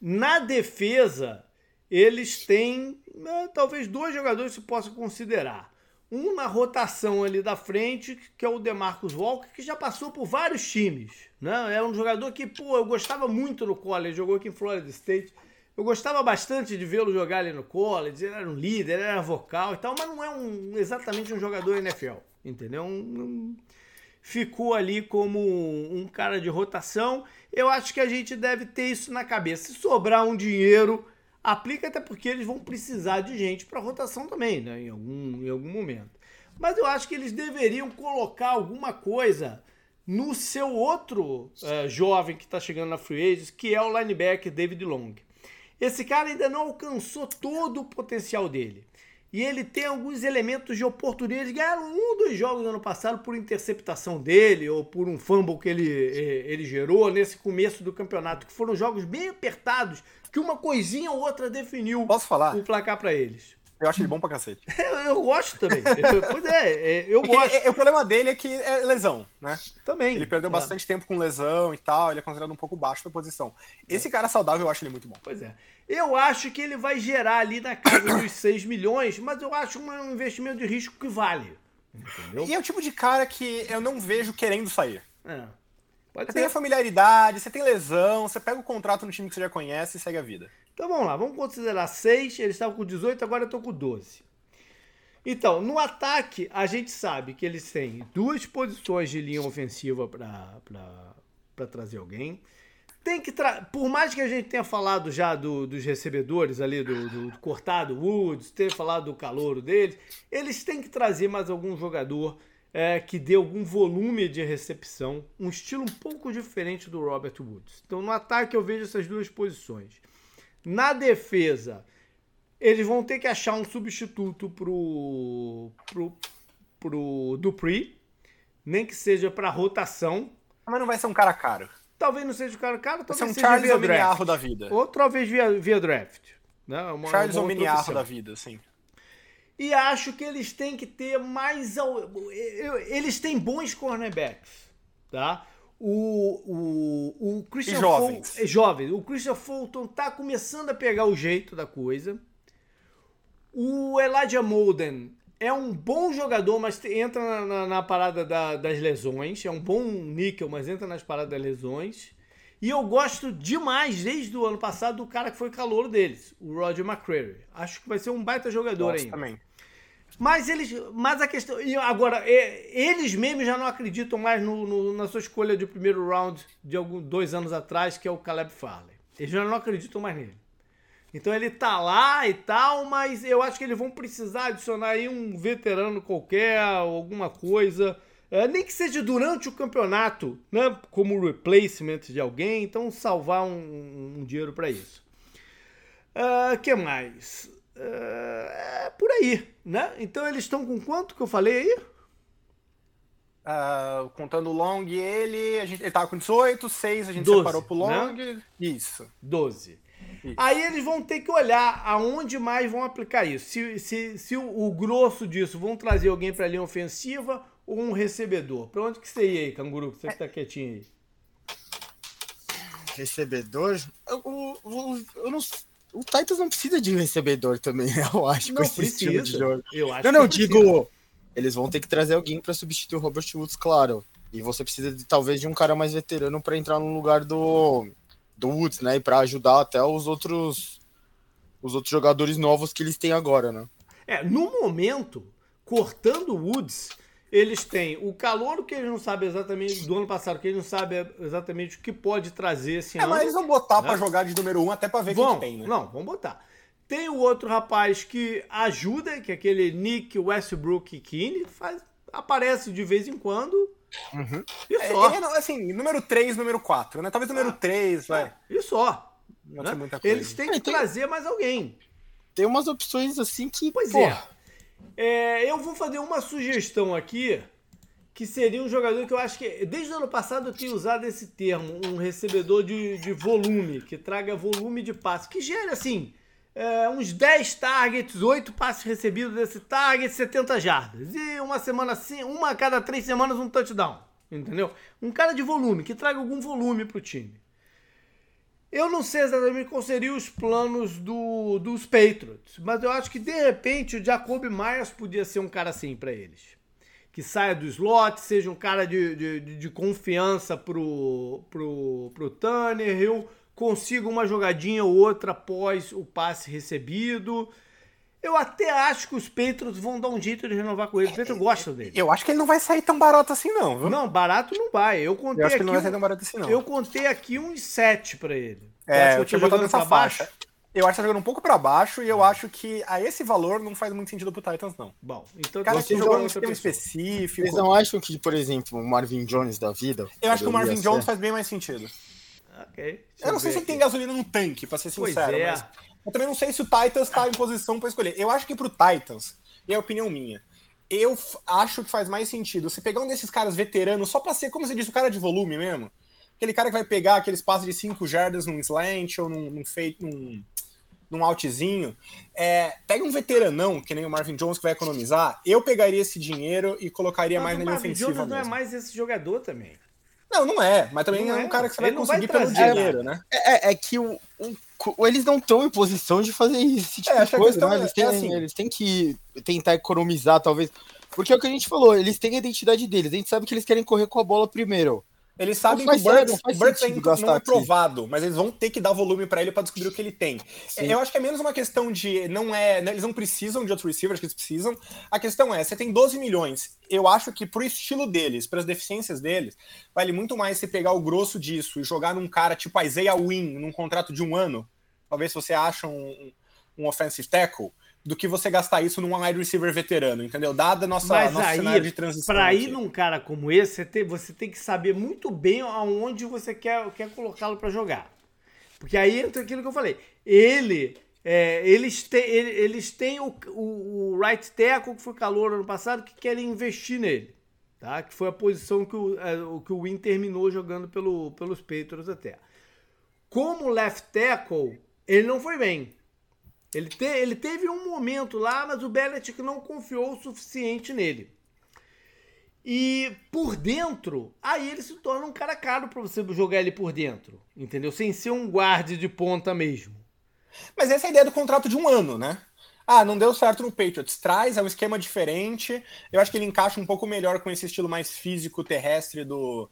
Na defesa, eles têm né, talvez dois jogadores que se possa considerar. Um na rotação ali da frente, que é o DeMarcus Walker, que já passou por vários times. Né? É um jogador que, pô, eu gostava muito no college, jogou aqui em Florida State. Eu gostava bastante de vê-lo jogar ali no college, ele era um líder, ele era vocal e tal, mas não é um, exatamente um jogador NFL, entendeu? Um- um- ficou ali como um cara de rotação. Eu acho que a gente deve ter isso na cabeça. Se sobrar um dinheiro, aplica até porque eles vão precisar de gente para rotação também, né? Em algum, em algum momento. Mas eu acho que eles deveriam colocar alguma coisa no seu outro eh, jovem que está chegando na Free Agents, que é o linebacker David Long. Esse cara ainda não alcançou todo o potencial dele. E ele tem alguns elementos de oportunidade. Eles ganharam um ou dois jogos no ano passado por interceptação dele, ou por um fumble que ele, eh, ele gerou nesse começo do campeonato, que foram jogos bem apertados, que uma coisinha ou outra definiu Posso falar? o placar para eles. Eu acho ele bom pra cacete. Eu, eu gosto também. Eu- pois é, é, eu Porque, gosto é- é- o problema dele é que é lesão, né? também. Ele perdeu É. bastante tempo com lesão e tal, ele é considerado um pouco baixo da posição. Esse cara saudável eu acho ele muito bom. Pois é. Eu acho que ele vai gerar ali na casa dos 6 milhões, mas eu acho um investimento de risco que vale. Entendeu? E é o tipo de cara que eu não vejo querendo sair. É. Pode Você tem a ser. familiaridade, você tem lesão, você pega o contrato no time que você já conhece e segue a vida. Então vamos lá, vamos considerar 6. Eles estavam com 18, agora eu tô com 12. Então, no ataque, a gente sabe que eles têm duas posições de linha ofensiva para trazer alguém. Tem que Por mais que a gente tenha falado já do, dos recebedores ali, do, do, do cortado Woods, ter falado do calouro deles, eles têm que trazer mais algum jogador é, que dê algum volume de recepção, um estilo um pouco diferente do Robert Woods. Então, no ataque, eu vejo essas duas posições. Na defesa, eles vão ter que achar um substituto pro, pro, pro Dupree, nem que seja para rotação. Mas não vai ser um cara caro. Talvez não seja o cara caro, talvez vai ser um seja Charles via draft. da vida. Ou talvez via, via draft. Né? Uma, Charles uma ou outra Miniarro opção. da vida, sim. E acho que eles têm que ter mais. Eles têm bons cornerbacks, tá? O, o, o Christian jovens. Fulton, é jovem. O Christian Fulton tá começando a pegar o jeito da coisa. O Elijah Molden é um bom jogador, mas entra na, na- na parada da- das lesões. É um bom níquel, mas entra nas paradas das lesões. E eu gosto demais, desde o ano passado, do cara que foi calouro deles, o Roger McCreary. Acho que vai ser um baita jogador Gosto ainda. também. Mas eles. Mas a questão. e Agora, é, eles mesmos já não acreditam mais no, no- na sua escolha de primeiro round de algum, dois anos atrás, que é o Caleb Farley. Eles já não acreditam mais nele. Então ele tá lá e tal, mas eu acho que eles vão precisar adicionar aí um veterano qualquer, alguma coisa. É, nem que seja durante o campeonato, né? Como replacement de alguém, então salvar um, um dinheiro para isso. O que mais? Ah, é por aí, né? Então eles estão com quanto que eu falei aí? Ah, contando o Long e ele, a gente, ele tava com 18, 6 a gente 12, separou pro Long. né? Isso. 12. Isso. Aí eles vão ter que olhar aonde mais vão aplicar isso. Se, se, se o, o grosso disso vão trazer alguém para a linha ofensiva ou um recebedor. Para onde que você ia aí, canguru? Você que tá quietinho aí. Recebedor? Eu, eu, eu, não. O Titans não precisa de recebedor também, eu acho, com Não esse estilo de jogo. Eu acho Não, não, precisa. digo. Eles vão ter que trazer alguém pra substituir o Robert Woods, claro. E você precisa de, talvez de um cara mais veterano pra entrar no lugar do, do Woods, né? E pra ajudar até os outros os outros jogadores novos que eles têm agora, né? É, no momento, cortando o Woods, eles têm o calor que eles não sabem exatamente do ano passado, que eles não sabem exatamente o que pode trazer esse É, ano. mas eles vão botar Né? pra jogar de número 1 até pra ver Vão, que tem, né? não, vamos botar. Tem o outro rapaz que ajuda, que é aquele Nick Westbrook Keane, faz, aparece de vez em quando. Uhum. E É, só. é, não- assim, número 3, número 4, né? Talvez número Ah. 3, vai. E só. Não né? muita coisa. Eles têm que É, tem- trazer mais alguém. Tem umas opções assim que. Pois pô, é. É, Eu vou fazer uma sugestão aqui, que seria um jogador que eu acho que. Desde o ano passado eu tenho usado esse termo, um recebedor de, de volume, que traga volume de passe, que gere assim. é, uns 10 targets, 8 passes recebidos desse target, 70 jardas. E uma semana assim, uma a cada três semanas um touchdown. Entendeu? Um cara de volume, que traga algum volume pro time. Eu não sei exatamente quais seriam os planos do, dos Patriots, mas eu acho que de repente o Jacob Myers podia ser um cara assim para eles. Que saia do slot, seja um cara de, de, de- confiança pro, pro, pro Tannehill, consiga uma jogadinha ou outra após o passe recebido. Eu até acho que os Patriots vão dar um jeito de renovar com ele. Os Patriots gostam dele. Eu acho que ele não vai sair tão barato assim, não, viu? Não, barato não vai. Eu contei Eu acho que não vai sair tão barato assim, não. eu contei aqui uns 7 pra ele. É, Acho eu que tinha botado jogando nessa pra baixo. faixa. Eu acho que tá jogando um pouco pra baixo e eu acho que a esse valor não faz muito sentido pro Titans, não. Bom, então O cara que jogou num pessoa. específico. Vocês não acham que, por exemplo, o Marvin Jones da vida. Eu acho que o Marvin ser? Jones faz bem mais sentido. Ok. Eu não sei se ele tem gasolina no tanque, pra ser Pois sincero, é. mas eu também não sei se o Titans tá em posição pra escolher. Eu acho que pro Titans, e é a opinião minha, eu acho que faz mais sentido você pegar um desses caras veteranos só pra ser, como você disse, o cara de volume mesmo. Aquele cara que vai pegar aqueles passos de 5 jardas num slant ou num, num, num, num outzinho. É, pega um veteranão, que nem o Marvin Jones, que vai economizar. Eu pegaria esse dinheiro e colocaria Mas mais na linha Marvin ofensiva Jones não é mesmo. mais esse jogador também. Não, não é. Mas também Não é é. um cara que você vai Ele conseguir pelo dinheiro, né? É, é que o, o- eles não estão em posição de fazer esse tipo É, de coisa, questão né? é- Eles têm, é assim. eles têm que tentar economizar, talvez. Porque é o que a gente falou, eles têm a identidade deles. A gente sabe que eles querem correr com a bola primeiro. Eles sabem que o Burks, o Burks ainda não é aqui. provado, mas eles vão ter que dar volume pra ele pra descobrir o que ele tem. Sim. Eu acho que é menos uma questão de. não é né, Eles não precisam de outro receiver, acho que eles precisam. A questão é: você tem 12 milhões. Eu acho que pro estilo deles, pras deficiências deles, vale muito mais você pegar o grosso disso e jogar num cara tipo Isaiah Wynn, num contrato de um ano. Talvez se você acha um, um offensive tackle. Do que você gastar isso num wide receiver veterano, entendeu? Dada a nossa, Mas nosso aí, cenário de transição. Pra aqui. ir num cara como esse, você tem, você tem que saber muito bem aonde você quer, quer colocá-lo pra jogar. Porque aí entra aquilo que eu falei. Ele. é, eles têm, ele- eles têm o, o, o right tackle, que foi calor ano passado, que querem investir nele. Tá? Que foi a posição que o, é, o, que o Win terminou jogando pelo, pelos Patriots até. Como left tackle, ele não foi bem. Ele, te- ele teve um momento lá, mas o Belichick não confiou o suficiente nele. E por dentro, aí ele se torna um cara caro pra você jogar ele por dentro, entendeu? Sem ser um guarde de ponta mesmo. Mas essa é a ideia do contrato de um ano, né? Ah, não deu certo no Patriots. Traz, é um esquema diferente. Eu acho que ele encaixa um pouco melhor com esse estilo mais físico terrestre do,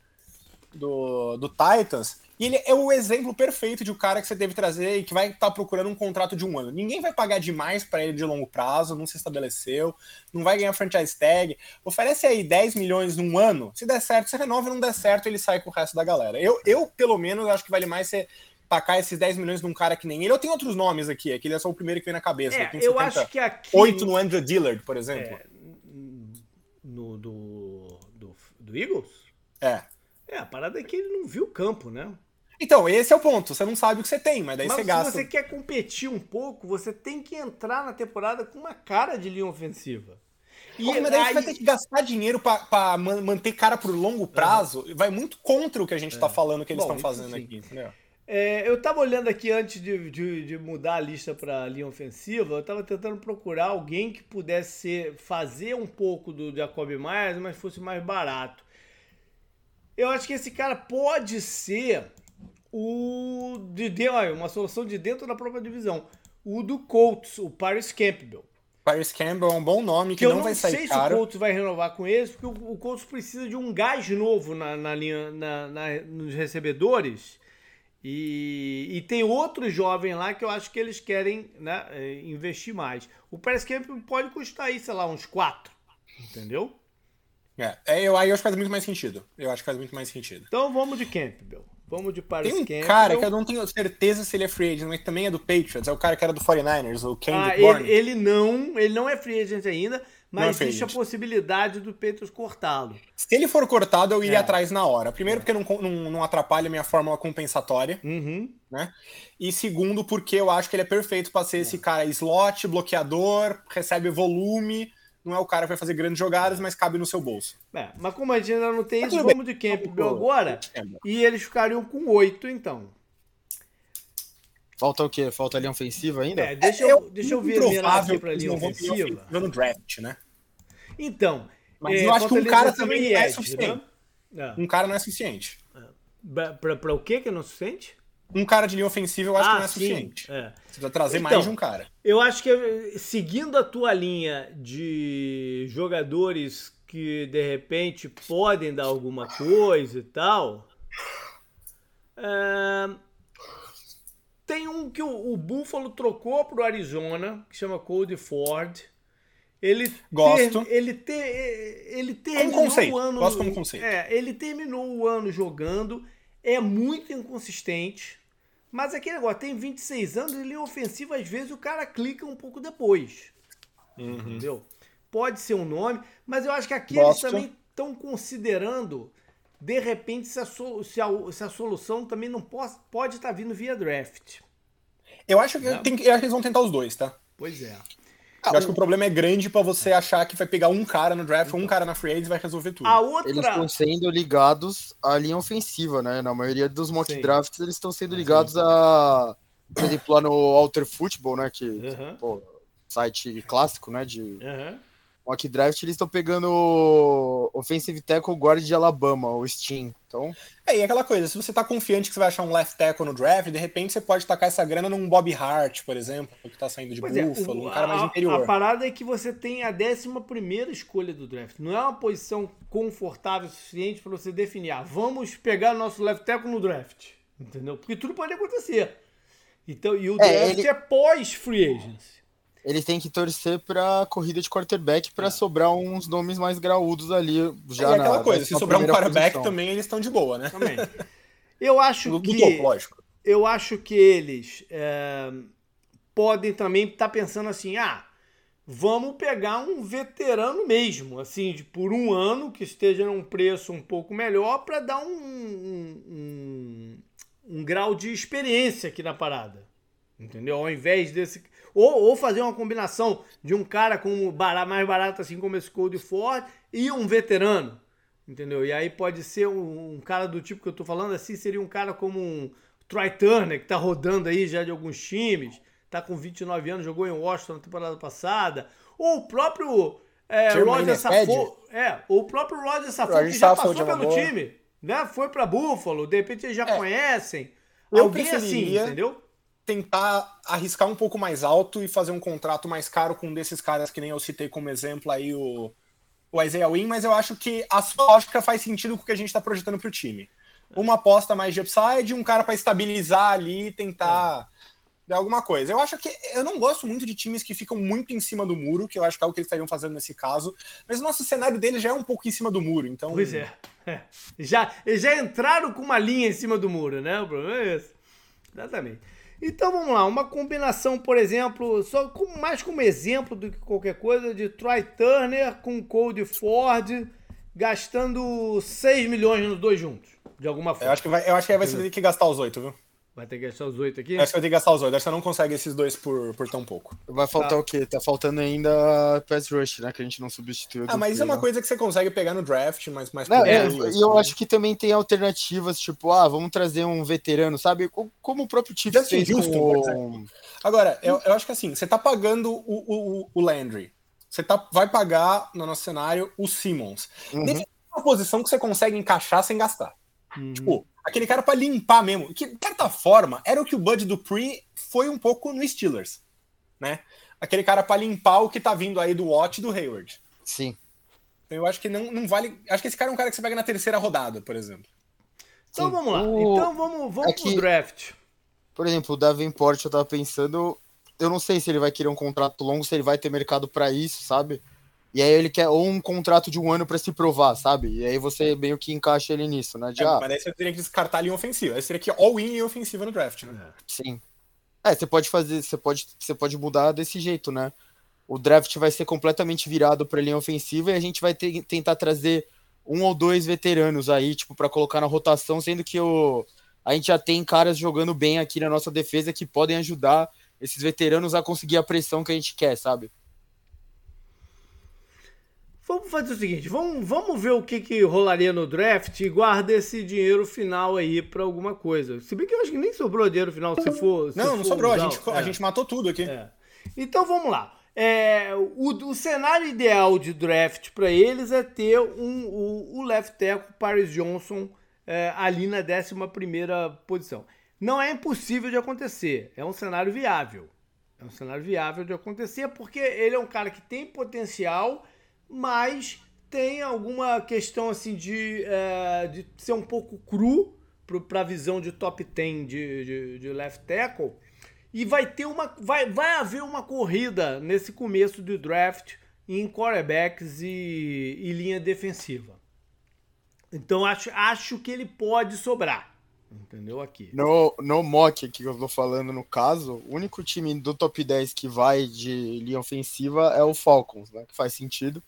do, do Titans. E ele é o exemplo perfeito de um cara que você deve trazer e que vai estar procurando um contrato de um ano. Ninguém vai pagar demais para ele de longo prazo, não se estabeleceu, não vai ganhar franchise tag. Oferece aí 10 milhões num ano. Se der certo, você renova, não der certo, ele sai com o resto da galera. Eu, eu pelo menos, acho que vale mais você tacar esses 10 milhões num cara que nem ele. Eu tenho outros nomes aqui, é que ele é só o primeiro que vem na cabeça. É, eu 78 acho que aqui. no Andrew Dillard, por exemplo. É, no, do, do, do Eagles? É. É, a parada é que ele não viu o campo, né? Então, esse é o ponto. Você não sabe o que você tem, mas daí Mas você se gasta. você quer competir um pouco, você tem que entrar na temporada com uma cara de linha ofensiva. E Pô, mas daí você aí- vai ter que gastar dinheiro man- manter cara por longo prazo. Vai muito contra o que a gente tá falando que eles É. Estão fazendo aqui? É, eu tava olhando aqui antes de, de, de mudar a lista para linha ofensiva, eu tava tentando procurar alguém que pudesse fazer um pouco do Jacob Myers, mas fosse mais barato. Eu acho que esse cara pode ser o de, de uma solução de dentro da própria divisão. O do Colts, o Paris Campbell. Paris Campbell é um bom nome que, Que eu não, não vai sei sair se o caro. Colts vai renovar com eles, porque o, o Colts precisa de um gás novo na, na linha, na, na- nos recebedores. E, e tem outro jovem lá que eu acho que eles querem né, eh, investir mais. O Paris Campbell pode custar aí, sei lá, uns 4. Entendeu? É, é, eu, aí eu acho que faz muito mais sentido. Eu acho que faz muito mais sentido. Então vamos de Campbell. Vamos de Paris Tem um Campbell. cara que eu não tenho certeza se ele é free agent, mas também é do Patriots. É o cara que era do 49ers, o Ah, Kendrick ele, ele não, ele não é free agent ainda, é mas free existe a agent. possibilidade do Petros cortá-lo. Se ele for cortado, eu iria É. atrás na hora. Primeiro, porque não, não, não atrapalha a minha fórmula compensatória. Uhum. né? E segundo, porque eu acho que ele é perfeito para ser esse cara slot, bloqueador, recebe volume, não é o cara que vai fazer grandes jogadas, mas cabe no seu bolso. É, mas como a gente ainda não tem Mas isso, vamos de Campbell agora. E eles ficariam com oito, então. Falta o quê? Falta a linha ofensiva ainda? É, deixa É eu, deixa eu ver aqui pra linha não ofensiva. no draft, né? Então, Mas é, eu acho que um cara também e é edge, suficiente. né? Um cara não é suficiente. É. Pra, pra, pra o quê que não se sente? Um cara de linha ofensiva eu acho que não é sim. suficiente. É. Você precisa trazer Então, mais de um cara. Eu acho que seguindo a tua linha de jogadores que de repente podem dar alguma coisa e tal, é, tem um que o, o Buffalo trocou pro Arizona, que chama Cody Ford. Ele Gosto. ter- ele ter, ele terminou o ano. gosto como conceito. É, ele terminou o ano jogando, é muito inconsistente. Mas aquele negócio, tem 26 anos, ele é ofensivo, às vezes o cara clica um pouco depois. Uhum. Entendeu? Pode ser um nome, mas eu acho que aqui Gosto. eles também estão considerando, de repente, se a, so- se a- se a solução também não pode, estar vindo via draft. Eu acho que, tem eu acho que eles vão tentar os dois, tá? Pois é. Eu acho que o problema é grande pra você achar que vai pegar um cara no draft ou um cara na free agent e vai resolver tudo. A Eles outra. estão sendo ligados à linha ofensiva, né? Na maioria dos mock Sim. drafts, eles estão sendo ligados a. Por exemplo, lá no Alter Football, né? Que, Aham, pô, site clássico, né? De. Mock draft, eles estão pegando o offensive tackle guard de Alabama, o Steam. Então, É, e aquela coisa, se você tá confiante que você vai achar um left tackle no draft, de repente você pode tacar essa grana num Bob Hart, por exemplo, que tá saindo de Pois é, Buffalo, o- um cara mais a- interior. A parada é que você tem a 11 escolha do draft. Não é uma posição confortável o suficiente para você definir. Ah, vamos pegar nosso left tackle no draft. Entendeu? Porque tudo pode acontecer. Então, e o É, draft ele- é pós-free agency. Eles têm que torcer pra corrida de quarterback pra sobrar uns nomes mais graúdos ali. Já e aquela na- coisa, se sobrar um quarterback posição. também, eles estão de boa, né? Também. Eu acho Do, que. topo, lógico. eu acho que eles é, podem também estar pensando assim, ah, vamos pegar um veterano mesmo, assim, de, por um ano, que esteja num preço um pouco melhor, para dar um, um, um- um grau de experiência aqui na parada. Entendeu? Ao invés desse. Ou, ou fazer uma combinação de um cara com bara- mais barato, assim como esse Cold Ford, e um veterano. Entendeu? E aí pode ser um, um cara do tipo que eu tô falando assim, seria um cara como um Troy Turner, que tá rodando aí já de alguns times, tá com 29 anos, jogou em Washington na temporada passada. Ou o próprio é, Roger. Saffold. É, ou o próprio Roger Roger que já passou pelo boa. time. Né? Foi pra Buffalo, de repente eles já É. conhecem. Eu Alguém assim, entendeu? Tentar arriscar um pouco mais alto e fazer um contrato mais caro com um desses caras que nem eu citei como exemplo aí, o, o Isaiah Wynn, mas eu acho que a sua lógica faz sentido com o que a gente tá projetando pro time. Uma aposta mais de upside, um cara para estabilizar ali e tentar dar alguma coisa. Eu acho que eu não gosto muito de times que ficam muito em cima do muro, que eu acho que é o que eles estariam fazendo nesse caso, mas o nosso cenário deles já é um pouco em cima do muro, então Pois é. É. Já, já entraram com uma linha em cima do muro, né? O problema é esse. Exatamente. Então vamos lá, uma combinação, por exemplo, só com, mais como exemplo do que qualquer coisa, de Troy Turner com Cold Ford gastando 6 milhões nos dois juntos, de alguma Eu forma. acho que vai, eu acho que aí vai ter que gastar os oito, viu? Vai ter que gastar os 8 aqui? Eu acho que vai ter que gastar os oito. Acho que você não consegue esses dois por, por tão pouco. Vai faltar Tá. o quê? Tá faltando ainda pass rush, né? Que a gente não substituiu. Ah, mas isso é uma coisa que você consegue pegar no draft, mas mais Não, por é, e eu acho que também tem alternativas, tipo, ah, vamos trazer um veterano, sabe? Co- Como o próprio Chiefs Justin fez Houston, com... por exemplo. Agora, eu, eu acho que assim, você tá pagando o, o, o Landry. Você tá, vai pagar, no nosso cenário, o Simmons. Uhum. É uma posição que você consegue encaixar sem gastar. Uhum. Tipo, aquele cara pra limpar mesmo. Que, de certa forma, era o que o Bud Dupree foi um pouco no Steelers. Né? Aquele cara pra limpar o que tá vindo aí do Watt e do Hayward. Sim. Então eu acho que não, não vale. Acho que esse cara é um cara que você pega na terceira rodada, por exemplo. Então Sim. vamos lá. O- Então vamos, vamos é pro draft. Por exemplo, o Davenport, eu tava pensando, eu não sei se ele vai querer um contrato longo, se ele vai ter mercado pra isso, sabe? E aí ele quer ou um contrato de um ano pra se provar, sabe? E aí você meio que encaixa ele nisso, né? De, É, ah, mas daí você teria que descartar a linha ofensiva. Aí seria que all-in linha ofensiva no draft, né? sim. É, você pode fazer, você pode, você pode mudar desse jeito, né? O draft vai ser completamente virado pra linha ofensiva e a gente vai ter, tentar trazer um ou dois veteranos aí, tipo, pra colocar na rotação, sendo que o, a gente já tem caras jogando bem aqui na nossa defesa que podem ajudar esses veteranos a conseguir a pressão que a gente quer, sabe? Vamos fazer o seguinte, vamos, vamos ver o que, que rolaria no draft e guarda esse dinheiro final aí pra alguma coisa. Se bem que eu acho que nem sobrou dinheiro final se for. se Não, não for sobrou. A usar- gente, é. a gente matou tudo aqui. É. Então vamos lá. É, o, o cenário ideal de draft para eles é ter um, o, o left tackle Paris Johnson é, ali na 11 posição. Não é impossível de acontecer, é um cenário viável. É um cenário viável de acontecer porque ele é um cara que tem potencial, mas tem alguma questão assim de, é, de ser um pouco cru para a visão de top 10 de, de, de left tackle. E vai ter uma. Vai, vai haver uma corrida nesse começo do draft em quarterbacks e, e linha defensiva. Então acho, acho que ele pode sobrar. Entendeu? Aqui. No, no mock que eu tô falando no caso, o único time do top 10 que vai de linha ofensiva é o Falcons, né? Que faz sentido.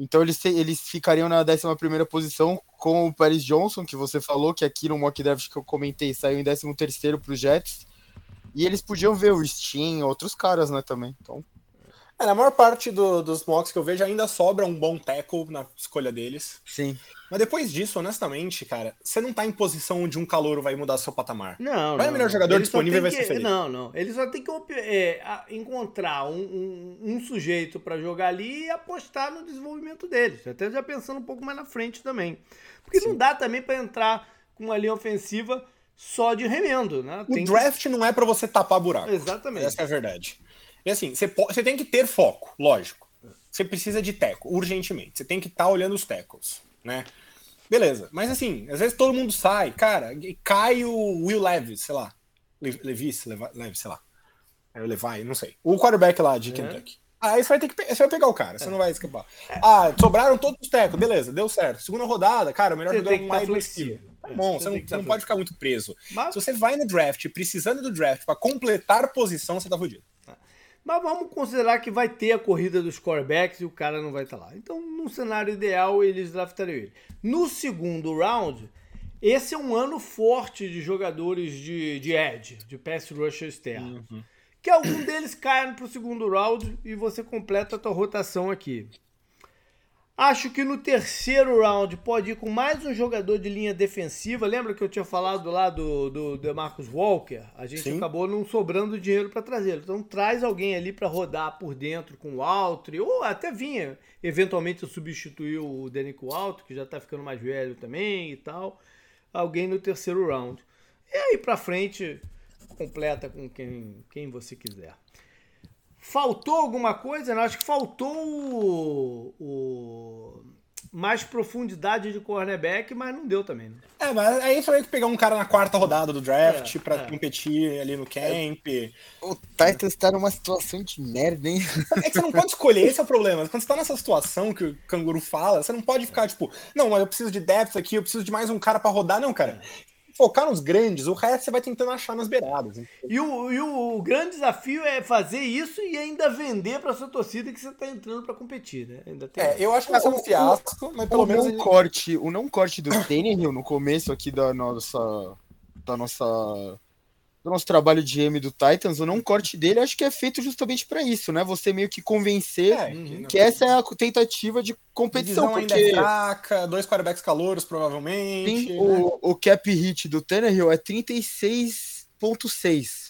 Então eles, eles ficariam na 11 posição com o Paris Johnson, que você falou, que aqui no mock draft que eu comentei saiu em 13 para os Jets. E eles podiam ver o Steam, outros caras, né, também. Então, É, na maior parte do, dos mocks que eu vejo ainda sobra um bom tackle na escolha deles. Sim. Mas depois disso, honestamente, cara, você não tá em posição onde um calouro vai mudar seu patamar. Não, Vai não, o melhor não. jogador Ele disponível e vai ser que- feliz. Não, não. Ele só tem que é, encontrar um, um- um sujeito para jogar ali e apostar no desenvolvimento deles. Até já pensando um pouco mais na frente também. Porque não dá também para entrar com uma linha ofensiva só de remendo, né? O Tem que- draft não é pra você tapar buraco. Exatamente. Essa é a verdade. E assim, você, você tem que ter foco, lógico. Você precisa de teco, urgentemente. Você tem que estar olhando os tecos, né? Beleza. Mas assim, às vezes todo mundo sai, cara, e cai o Will Levis, sei lá. Le- Levis, Levi, Levis, sei lá. É o Levi, não sei. O quarterback lá de É. Kentucky. Aí você vai ter que você vai pegar o cara, você não vai escapar. Ah, sobraram todos os tecos, beleza, deu certo. Segunda rodada, cara, o melhor Você jogador é tá wide flexível. Tá É, bom, você não, que você tá não pode ficar muito preso. Mas- Se você vai no draft precisando do draft pra completar posição, você tá fudido. Mas vamos considerar que vai ter a corrida dos quarterbacks e o cara não vai estar lá. Então, num cenário ideal, eles draftariam ele. No segundo round, esse é um ano forte de jogadores de, de edge, de pass rusher externo. Que algum deles caia pro segundo round e você completa a tua rotação aqui. Acho que no terceiro round pode ir com mais um jogador de linha defensiva. Lembra que eu tinha falado lá do, do, do Marcus Walker? A gente Sim. acabou não sobrando dinheiro para trazê-lo. Então traz alguém ali para rodar por dentro com o Altry, ou até vinha eventualmente substituir o Denico Alto, que já tá ficando mais velho também e tal. Alguém no terceiro round. E aí para frente completa com quem, quem você quiser. Faltou alguma coisa? Não, acho que faltou o, o- mais profundidade de cornerback, mas não deu também. Né? É, mas aí você vai ter que pegar um cara na quarta rodada do draft É, pra é. competir ali no camp. O Titans tá numa situação de merda, hein? É que você não pode escolher, esse é o problema. Quando você tá nessa situação que o canguru fala, você não pode ficar tipo, não, mas eu preciso de depth aqui, eu preciso de mais um cara pra rodar. Não, cara. Focar nos grandes, o resto você vai tentando achar nas beiradas. E o, e o grande desafio é fazer isso e ainda vender para sua torcida que você está entrando para competir, né? Ainda tem É, eu acho que vai ser um fiasco, mas pelo o menos. não ele- corte, o não corte do Tannehill no começo aqui da nossa da nossa do nosso trabalho de M do Titans, o não corte dele acho que é feito justamente pra isso, né? Você meio que convencer É, Uhum. que essa é a tentativa de competição, divisão ainda porque é fraca, dois quarterbacks calouros, provavelmente. Sim, né? o, o cap hit do Tannehill é 36.6.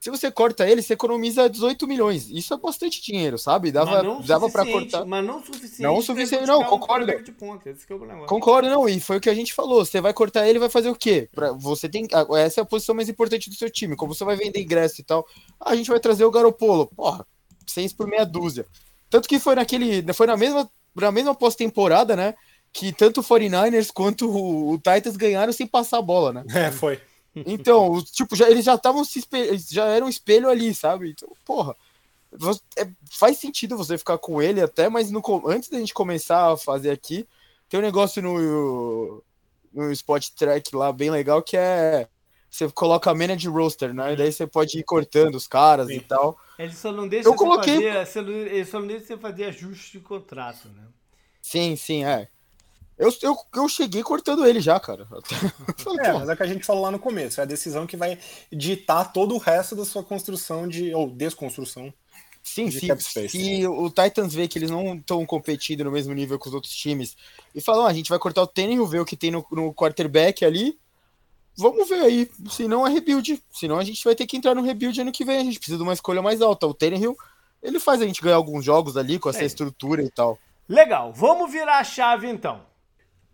Se você corta ele, você economiza 18 milhões. Isso é bastante dinheiro, sabe? Dava, dava para cortar. Mas não suficiente. Não suficiente, não, um concordo. quarterback De ponta, esse que é. Concordo, não, e foi o que a gente falou. Você vai cortar ele, vai fazer o quê? Pra, você tem, essa é a posição mais importante do seu time. Como você vai vender ingresso e tal, a gente vai trazer o Garopolo. Porra, seis por meia dúzia. Tanto que foi naquele, foi na mesma, na mesma pós-temporada, né? Que tanto o 49ers quanto o, o Titans ganharam sem passar a bola, né? É, foi. Então, o- tipo, já, eles já estavam se espe- eles já era um espelho ali, sabe? Então, porra, você- é- faz sentido você ficar com ele até, mas no antes da gente começar a fazer aqui, tem um negócio no, no Spot Track lá bem legal que é você coloca manage roster, né? E daí você pode ir cortando os caras Sim. e tal. Ele só não deixa Eu você coloquei- fazer. Ele só não deixa você fazer ajuste de contrato, né? Sim, sim, é. Eu, eu, eu cheguei cortando ele já, cara. Falei, É, mas é o que a gente falou lá no começo. É a decisão que vai ditar todo o resto da sua construção de. ou desconstrução. Sim, de se, space. se o Titans vê que eles não estão competindo no mesmo nível que os outros times e falam, "Ah, a gente vai cortar o Tannehill, ver o que tem no, no quarterback ali, vamos ver aí. Se não é rebuild, senão a gente vai ter que entrar no rebuild ano que vem, a gente precisa de uma escolha mais alta. O Tannehill, ele faz a gente ganhar alguns jogos ali com essa É. estrutura e tal. Legal, vamos virar a chave então.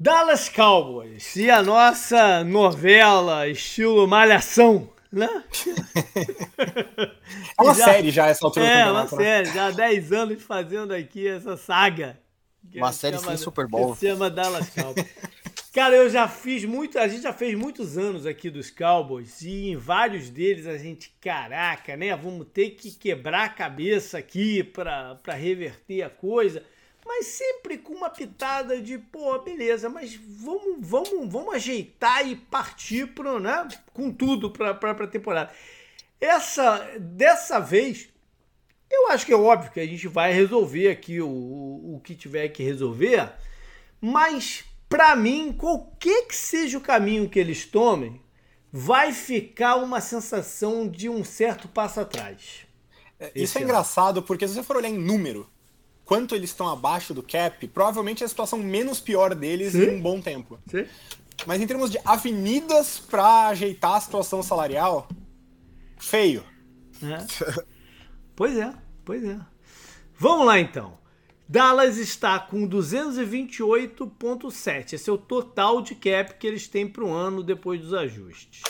Dallas Cowboys e a nossa novela estilo Malhação, né? É uma Já- série já essa altura do É, uma né? série, já há 10 anos fazendo aqui essa saga. Uma série chama- sem Super Bowl. que Se chama Dallas Cowboys. Cara, eu já fiz muito, a gente já fez muitos anos aqui dos Cowboys e em vários deles a gente, caraca, né? Vamos ter que quebrar a cabeça aqui pra reverter a coisa. Mas sempre com uma pitada de, pô, beleza, mas vamos, vamos, vamos ajeitar e partir pro, né? Com tudo pra, pra temporada. Essa, dessa vez, eu acho que é óbvio que a gente vai resolver aqui o, o, o que tiver que resolver, mas para mim, qualquer que seja o caminho que eles tomem, vai ficar uma sensação de um certo passo atrás. É, isso é engraçado porque se você for olhar em número, quanto eles estão abaixo do cap, provavelmente é a situação menos pior deles Sim. em um bom tempo. Sim. Mas em termos de avenidas para ajeitar a situação salarial, feio. É. pois é, pois é. Vamos lá então. Dallas está com 228,7. Esse é o total de cap que eles têm para o ano depois dos ajustes.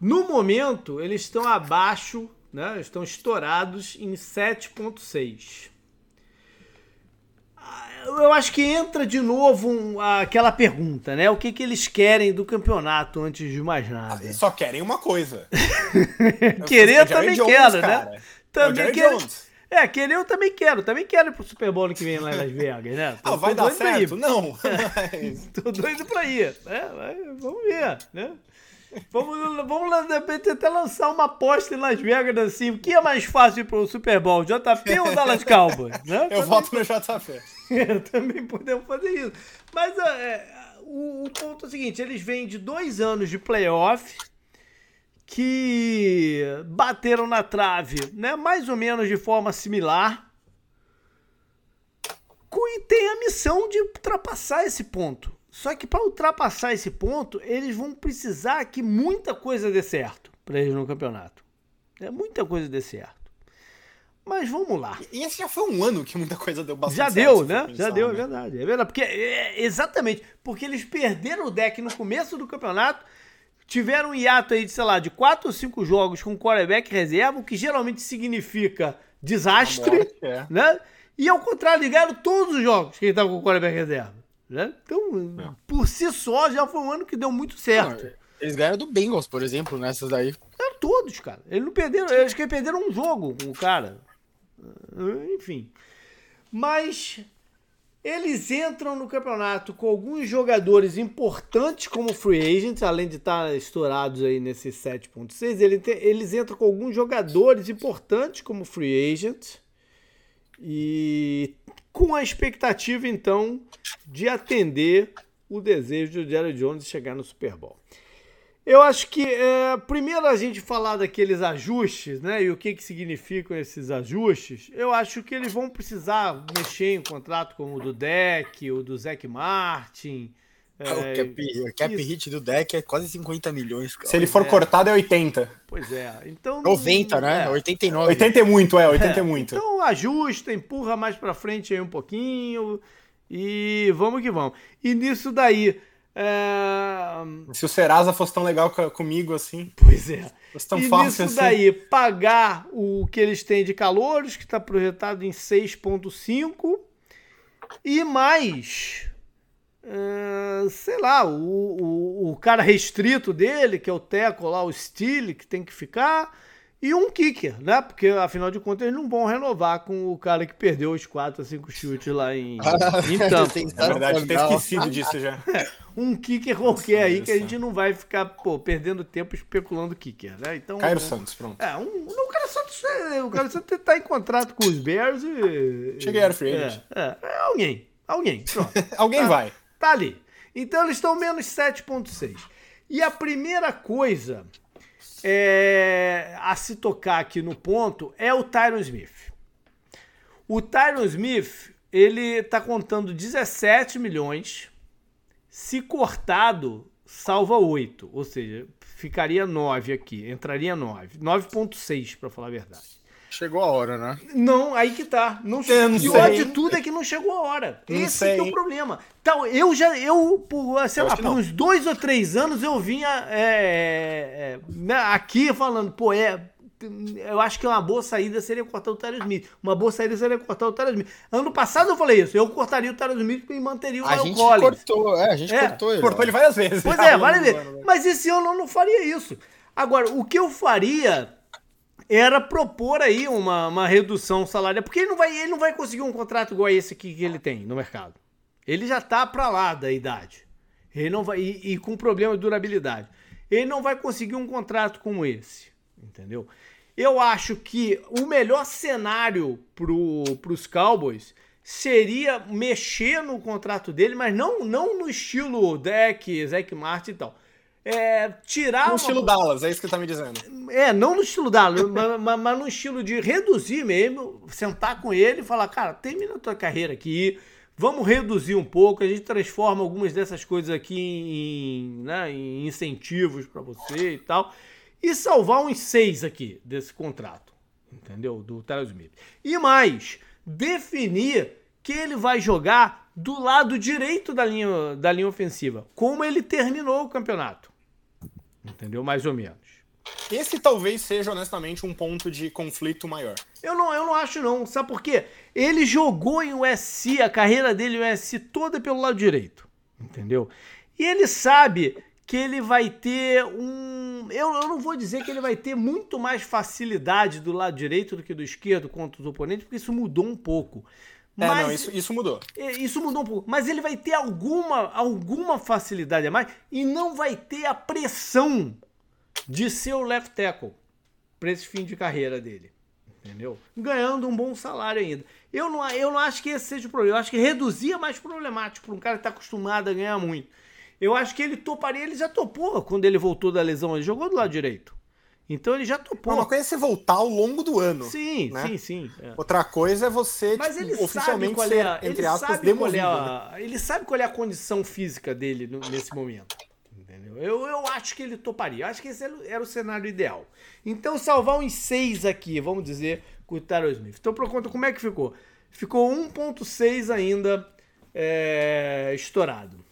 No momento, eles estão abaixo, né? estão estourados em 7,6 eu acho que entra de novo um, aquela pergunta, né? O que, que eles querem do campeonato antes de mais nada? Eles só querem uma coisa. querer eu também Jones, quero, né? cara. né? Também é quero. É, querer eu também quero. Também quero ir pro Super Bowl que vem lá em Las Vegas, né? Tô, ah, vai dar certo? Não. Mas... tô doido pra ir. Né? Vamos ver, né? Vamos, vamos de repente até lançar uma aposta em Las Vegas assim. O que é mais fácil pro Super Bowl? JP ou Dallas Cowboys? Né? Eu voto no JP. É, também podemos fazer isso. Mas é, é, o, o, ponto é o seguinte: eles vêm de dois anos de playoff que bateram na trave, né? Mais ou menos de forma similar. E tem a missão de ultrapassar esse ponto. Só que para ultrapassar esse ponto, eles vão precisar que muita coisa dê certo para eles no campeonato. É muita coisa dê certo. Mas vamos lá. E esse já foi um ano que muita coisa deu bastante Já deu, né? Pensar, já deu, é né? é verdade. É verdade. Porque, é, exatamente, porque eles perderam o deck no começo do campeonato, tiveram um hiato aí de, sei lá, de 4 ou 5 jogos com quarterback reserva, o que geralmente significa desastre, morte, é. né? E ao contrário, ligaram todos os jogos que ele estava com o quarterback reserva. Né? Então, é. por si só, já foi um ano que deu muito certo. Não, eles ganharam do Bengals, por exemplo, nessas daí. Ganharam todos, cara. Eles não perderam, eles que perderam um jogo com o cara. Eh, enfim. Mas eles entram no campeonato com alguns jogadores importantes como free agents, além de estar estourados aí nesse 7.6, eles, eles entram com alguns jogadores importantes como free agent e com a expectativa então de atender o desejo de Jerry Jones de chegar no Super Bowl. Eu acho que é, primeiro a gente falar daqueles ajustes, né? E o que, que significam esses ajustes. Eu acho que eles vão precisar mexer em contrato como o do Deck, o do Zac Martin. É, o cap, o cap hit do deck é quase 50 milhões. Cara. Se ele for é. cortado é 80. Pois é. Então 90, né? É. 89. 80 é muito, é, 80 é, é muito. Então ajusta, empurra mais para frente aí um pouquinho e vamos que vamos. E nisso daí, é... Se o Serasa fosse tão legal comigo assim. Pois é. Fosse tão e fácil nisso assim. daí, pagar o que eles têm de calores, que está projetado em 6,5, e mais. Uh, sei lá, o, o, o, cara restrito dele, que é o Teco lá, o Steele, que tem que ficar e um kicker, né? Porque afinal de contas eles não vão renovar com o cara que perdeu os 4 a 5 chutes lá em, em Tampa. Na verdade, ter esquecido disso já. um kicker qualquer aí que a gente não vai ficar pô, perdendo tempo especulando kicker, né? Então, Cairo um, Santos, pronto. É, um, o cara Santos, é, o cara Santos tá em contrato com os Bears e. Cheguei a free é, é, é, alguém, alguém, pronto. alguém tá, vai. Tá ali. Então eles estão menos 7.6. E a primeira coisa é, a se tocar aqui no ponto é o Tyron Smith. O Tyron Smith, ele tá contando 17 milhões. Se cortado, salva 8. Ou seja, ficaria 9 aqui. Entraria 9. 9.6, para falar a verdade. Chegou a hora, né? Não, aí que tá. Não, eu não pior de tudo é que não chegou a hora. Não Esse é o problema. Então, eu já, eu, por, sei eu lá, por não. uns dois ou três anos eu vinha é, é, né, aqui falando, pô, é. Eu acho que uma boa saída seria cortar o Tyler Smith. Uma boa saída seria cortar o Tyler Smith. Ano passado eu falei isso. Eu cortaria o Tyler Smith e manteria o A gente Collins. cortou, é, a gente é, cortou ele. Cortou ele várias vezes. Pois é, várias vezes. Mas esse ano eu não faria isso. Agora, o que eu faria era propor aí uma, uma redução salarial, porque ele não, vai, ele não vai conseguir um contrato igual esse aqui que ele tem no mercado. Ele já tá para lá da idade. Ele não vai e, e, com problema de durabilidade. Ele não vai conseguir um contrato como esse, entendeu? Eu acho que o melhor cenário para os Cowboys seria mexer no contrato dele, mas não, não no estilo Deck, Zack Martin e tal é, tirar. No uma- estilo Dallas, é isso que você tá me dizendo. É, não no estilo Dallas, mas, mas- no estilo de reduzir mesmo, sentar com ele e falar, cara, termina a tua carreira aqui, vamos reduzir um pouco, a gente transforma algumas dessas coisas aqui em, né, em incentivos pra você e tal, e salvar uns seis aqui desse contrato, entendeu? Do Tyler Smith. E mais, definir que ele vai jogar do lado direito da linha, da linha ofensiva, como ele terminou o campeonato. Entendeu? Mais ou menos. Esse talvez seja, honestamente, um ponto de conflito maior. Eu não, eu não acho não. Sabe por quê? Ele jogou em USC, a carreira dele em USC toda pelo lado direito. Entendeu? E ele sabe que ele vai ter um... Eu, eu não vou dizer que ele vai ter muito mais facilidade do lado direito do que do esquerdo contra os oponentes, porque isso mudou um pouco. É, Mas não, isso, isso mudou. é, Isso mudou um pouco. Mas ele vai ter alguma, alguma facilidade a mais e não vai ter a pressão de ser o left tackle para esse fim de carreira dele. Entendeu? Ganhando um bom salário ainda. Eu não, eu não acho que esse seja o problema. Eu acho que reduzir é mais problemático para um cara que está acostumado a ganhar muito. Eu acho que ele toparia, ele já topou quando ele voltou da lesão. Ele jogou do lado direito. Então ele já topou. Uma coisa é você voltar ao longo do ano. Sim, né? sim, sim. é. Outra coisa é você, Mas tipo, ele sabe oficialmente qual ser, é, a- entre ele aspas, sabe qual demovido. é né? a, ele sabe qual é a condição física dele no- nesse momento. Entendeu? Eu, eu acho que ele toparia. Eu acho que esse era o- era o cenário ideal. Então, salvar uns seis aqui, vamos dizer, com o Tyler Smith. Então, por conta, como é que ficou? Ficou 1.6 ainda é, estourado.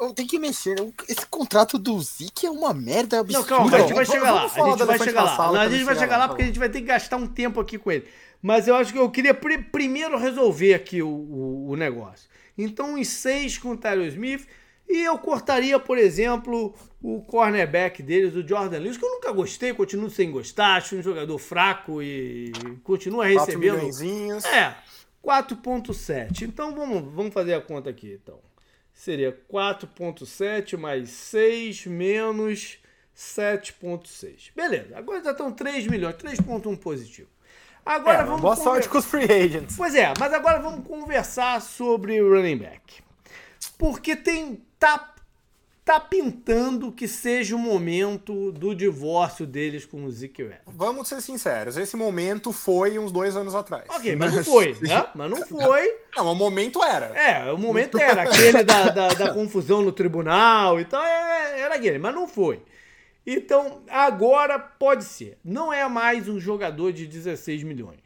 Eu tenho que mexer. Esse contrato do Zeke é uma merda absurda. Não, calma, a gente vai chegar lá. A gente da vai chegar lá. sala Não, a gente vai chegar lá, lá por porque a gente vai ter que gastar um tempo aqui com ele. Mas eu acho que eu queria pri- primeiro resolver aqui o, o- o negócio. Então, uns seis com o Tyler Smith. E eu cortaria, por exemplo, o cornerback deles, o Jordan Lewis, que eu nunca gostei, continuo sem gostar, acho um jogador fraco e continua 4 recebendo. milhõezinhos. É, 4.7. Então vamos, vamos fazer a conta aqui, então. Seria 4.7 mais 6 menos 7.6. Beleza, agora já estão 3 milhões, 3.1 positivo. Agora É, vamos boa conver- sorte com os free agents. Pois é, mas agora vamos conversar sobre o running back. Porque tem tá tá pintando que seja o momento do divórcio deles com o Zeke. Vamos ser sinceros, esse momento foi uns dois anos atrás. Ok, mas não foi, né? Mas não foi. Não, o momento era. É, o momento era aquele da, da, da confusão no tribunal e tal, é, era aquele, mas não foi. Então, agora pode ser. Não é mais um jogador de 16 milhões.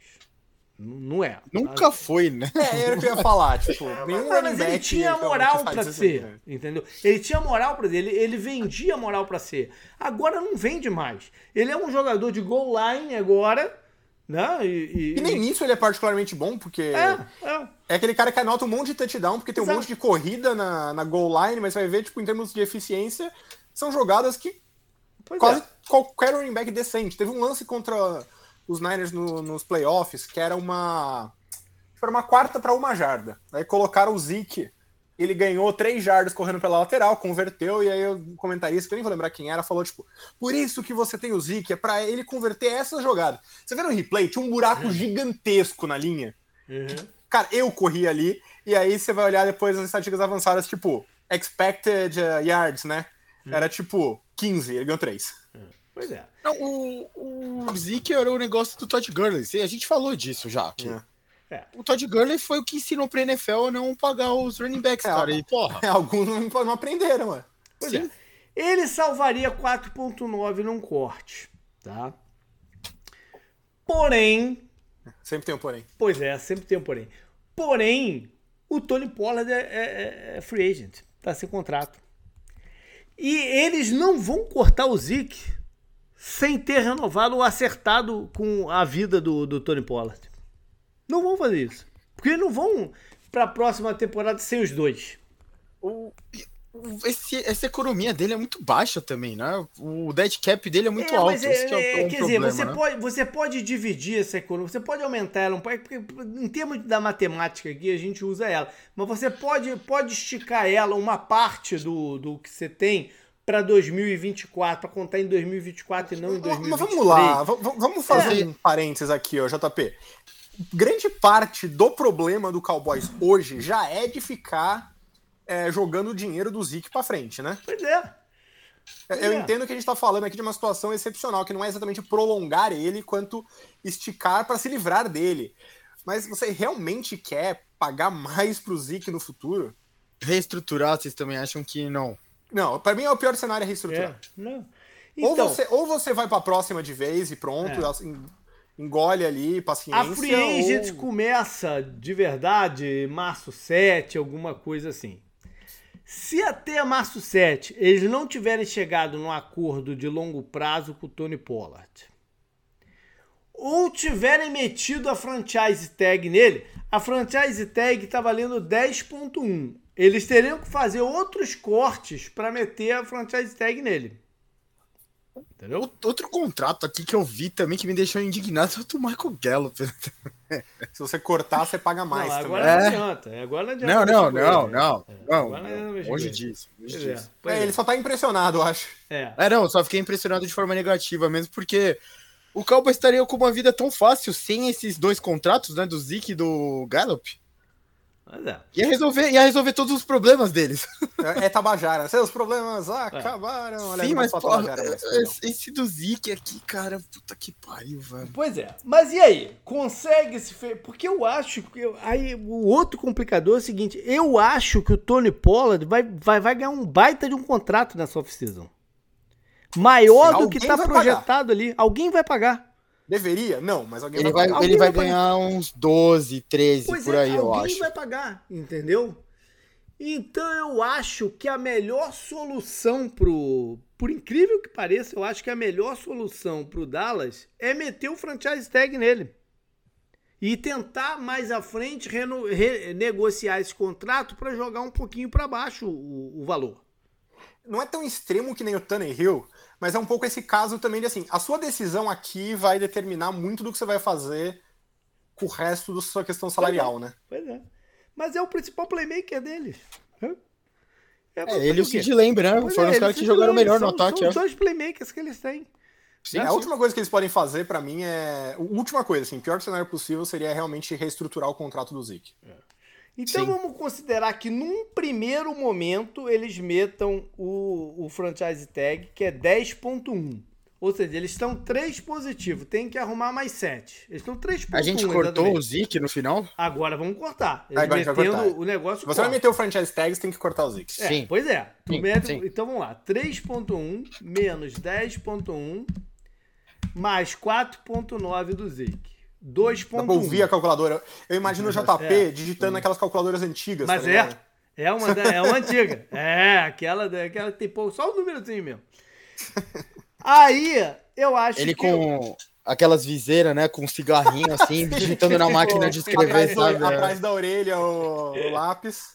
Não é. Nunca foi, né? É, era o que eu ia falar, tipo, nenhum Mas, mas ele tinha realmente moral pra isso ser, né? entendeu? Ele tinha moral pra ser, ele, ele vendia moral pra ser. Agora não vende mais. Ele é um jogador de goal line agora, né? E, E nem nisso ele é particularmente bom, porque É, é. é aquele cara que anota um monte de touchdown, porque tem um Exato. monte de corrida na, na goal line, mas vai ver, tipo, em termos de eficiência, são jogadas que Pois quase é. qualquer running back decente. Teve um lance contra os Niners no- nos playoffs, que era uma. Era uma quarta para uma jarda. Aí colocaram o Zeke. Ele ganhou três jardas correndo pela lateral, converteu, e aí o comentarista, que eu nem vou lembrar quem era, falou, tipo, por isso que você tem o Zeke, é pra ele converter essa jogada. Você vê no replay, tinha um buraco gigantesco na linha. Uhum. Cara, eu corri ali, e aí você vai olhar depois as estatísticas avançadas, tipo, expected uh, yards, né? Era tipo 15, ele ganhou 3. Pois é. Não, o, o Zeke era o negócio do Todd Gurley. A gente falou disso já aqui. É. É. O Todd Gurley foi o que ensinou pra NFL a não pagar os running backs, É, cara. E, porra, Alguns não, não aprenderam, mano. Pois Sim. é. Ele salvaria 4.9 num corte, tá? Porém, Sempre tem um porém. pois é, sempre tem um porém. Porém, o Tony Pollard é, é- é free agent, tá sem contrato. E eles não vão cortar o Zeke sem ter renovado ou acertado com a vida do, do Tony Pollard. Não vão fazer isso. Porque não vão pra próxima temporada sem os dois. o, esse- essa economia dele é muito baixa também, né? O dead cap dele é muito É, alto. é- é, é, é um quer problema, dizer, você, né? pode, você pode dividir essa economia, você pode aumentar ela um pouco, porque em termos da matemática aqui a gente usa ela, mas você pode, pode esticar ela uma parte do, do que você tem para 2024, para contar em 2024 e não em 2023. Mas vamos lá, vamos fazer É. um parênteses aqui, ó, JP. Grande parte do problema do Cowboys hoje já é de ficar é, jogando o dinheiro do Zeke pra frente, né? Pois é. Eu É. entendo que a gente tá falando aqui de uma situação excepcional, que não é exatamente prolongar ele, quanto esticar para se livrar dele. Mas você realmente quer pagar mais pro Zeke no futuro? Reestruturar, vocês também acham que não? Não, para mim é o pior cenário é reestruturar. É, não. Ou, Então, você, ou você vai pra próxima de vez e pronto, É. engole ali, paciência. a Free Agent ou... começa de verdade março 7, alguma coisa assim. Se até março 7 eles não tiverem chegado num acordo de longo prazo com o Tony Pollard, ou tiverem metido a franchise tag nele, a franchise tag tá valendo 10.1. Eles teriam que fazer outros cortes para meter a franchise tag nele. Entendeu? Out- Outro contrato aqui que eu vi também que me deixou indignado é o do Michael Gallup. Se você cortar, você paga mais não, agora É. não adianta. Agora não adianta. Não, não, não, ele, não, né? não. Não com ele. disso, é, disso. É, é. ele só tá impressionado, eu acho. É. É, não, só fiquei impressionado de forma negativa mesmo, porque o Cowboys estaria com uma vida tão fácil sem esses dois contratos, né, do Zeke e do Gallup. Mas é. Ia resolver, ia resolver todos os problemas deles. É, é Tabajara. Seus problemas acabaram. Olha, Sim, mas pô, Tabajara mais, perdão. esse do Zeke aqui, cara, puta que pariu, velho. Pois é. Mas e aí? Consegue se fe... Porque eu acho que. eu- Aí o outro complicador é o seguinte: eu acho que o Tony Pollard vai, vai, vai ganhar um baita de um contrato nessa off-season. Maior Sim, do que tá projetado ali. Alguém vai pagar. Deveria? Não, mas alguém Ele vai vai, pagar. Alguém ele vai vai ganhar uns 12, 13 Pois por é, aí, eu alguém acho. vai pagar, entendeu? Então eu acho que a melhor solução pro. Por incrível que pareça, eu acho que a melhor solução pro Dallas é meter o franchise tag nele. E tentar mais à frente reno- renegociar esse contrato para jogar um pouquinho para baixo o, o valor. Não é tão extremo que nem o Tannehill, mas é um pouco esse caso também de assim, a sua decisão aqui vai determinar muito do que você vai fazer com o resto da sua questão salarial, né? Pois é. Mas é o principal playmaker deles. Hã? É, ele e o quê? Sid Lamb, né? Pois Foram é, os caras que jogaram melhor no são- ataque. São é. os dois playmakers que eles têm. Sim, Né? a última coisa que eles podem fazer pra mim é. A última coisa, assim, pior cenário possível seria realmente reestruturar o contrato do Zeke. Então Sim. vamos considerar que num primeiro momento eles metam o, o franchise tag, que é 10.1. Ou seja, eles estão 3 positivo, tem que arrumar mais 7. Eles estão 3.1. A gente cortou o Zeke no final? Agora vamos cortar. Eles Agora vai metendo cortar. o negócio Se você vai corta. meter o franchise tag, você tem que cortar o Zeke. É, Sim. Pois é. Sim, mete- sim. Então vamos lá. 3.1 menos 10.1 mais 4.9 do Zeke. Dá pra 2.1. ouvir a calculadora. Eu imagino o JP É. digitando aquelas calculadoras antigas. Mas tá é. É uma, é uma antiga. É, aquela, aquela que tem pouco, só um númerozinho mesmo. Aí, eu acho Ele que. com aquelas viseiras, né? Com um cigarrinho assim, digitando na máquina de escrever, atrás, sabe? Atrás da orelha o, o lápis.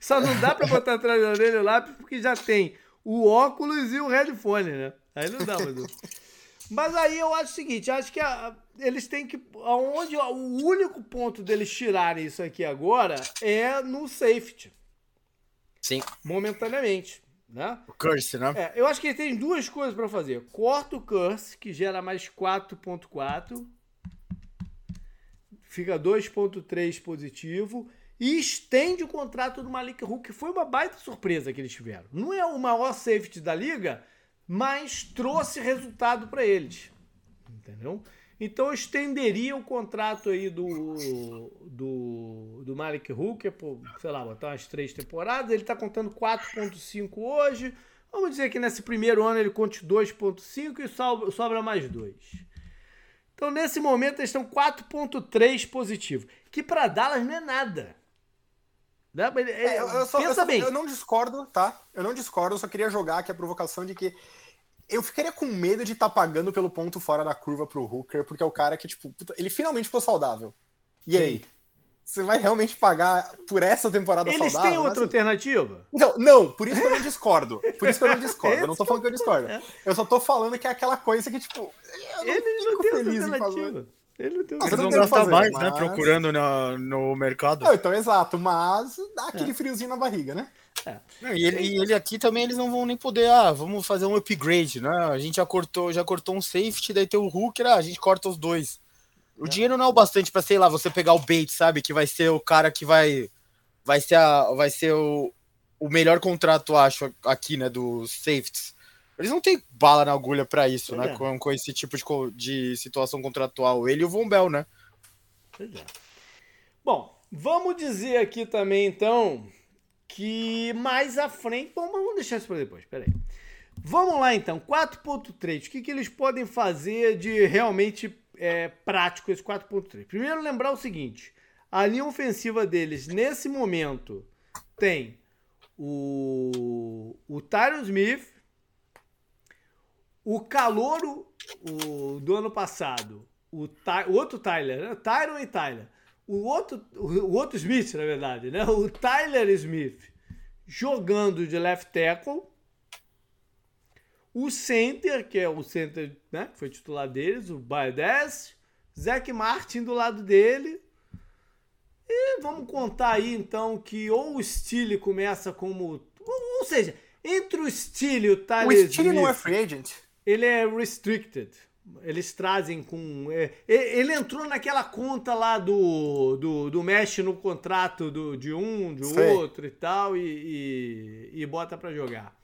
Só não dá pra botar atrás da orelha o lápis porque já tem o óculos e o headphone, né? Aí não dá, mas. Mas aí eu acho o seguinte, acho que a- eles têm que. Aonde, o único ponto deles tirarem isso aqui agora é no safety, Sim, momentaneamente. Né? o Curse, né? É, eu acho que ele tem duas coisas pra fazer. Corta o curse, que gera mais 4.4. Fica 2.3 positivo. E estende o contrato do Malik Hook, que foi uma baita surpresa que eles tiveram. Não é o maior safety da liga, mas trouxe resultado pra eles. Entendeu? Então eu estenderia o contrato aí do, do, do Malik Hooker por, sei lá, botar umas três temporadas. Ele tá contando 4.5 hoje. Vamos dizer que nesse primeiro ano ele conte 2.5 e sobra, sobra mais dois. Então nesse momento eles estão 4.3 positivo, que para Dallas não é nada. Né? É, eu, eu só- pensa eu bem. eu não discordo, tá? Eu não discordo, eu só queria jogar aqui a provocação de que eu ficaria com medo de estar pagando pelo ponto fora da curva pro Hooker, porque é o cara que, tipo, puta, ele finalmente ficou saudável. E aí? Você vai realmente pagar por essa temporada Eles saudável? têm outra Assim, alternativa? Então, não, por isso que eu não discordo. Por isso que eu não discordo. Eu não tô falando que eu discordo. é. Eu só tô falando que é aquela coisa que, tipo, eu não Eles não fico outra feliz em fazer. Outra você Eles não vão tem gastar fazer, mais, né? mas- Procurando na, no mercado. Não, então, exato, mas dá É. aquele friozinho na barriga, né? Não, e, ele, e ele aqui também eles não vão nem poder, ah, vamos fazer um upgrade, né? A gente já cortou, já cortou um safety, daí tem o Hooker, ah, a gente corta os dois. O dinheiro não é o bastante pra, sei lá, você pegar o bait, sabe? Que vai ser o cara que vai vai ser a vai ser o o melhor contrato, acho, aqui, né, dos safeties. Eles não têm bala na agulha para isso, pois né? É. Com, com esse tipo de, de situação contratual. Ele e o Von Bell, né? Pois é. Bom, vamos dizer aqui também, então, que mais à frente. Bom, vamos deixar isso para depois, peraí. Vamos lá então, 4.3. O que, que eles podem fazer de realmente é, prático esse 4.3? Primeiro, lembrar o seguinte: a linha ofensiva deles, nesse momento, tem o, o Tyron Smith, o Calouro o, do ano passado, o, o outro Tyler, né? Tyron e Tyler. O outro, o outro Smith, na verdade, né? O Tyler Smith jogando de left tackle. O center, que é o center, né? Que foi titular deles, o Baedes. Zac Martin do lado dele. E vamos contar aí, então, que ou o Steele começa como... Ou, ou seja, entre o Steele e o Tyler O Steele não é free agent? Ele é restricted. Eles trazem com. É, ele entrou naquela conta lá do, do, do mesh no contrato do, de um, de Sei. outro e tal, e, e, e bota para jogar.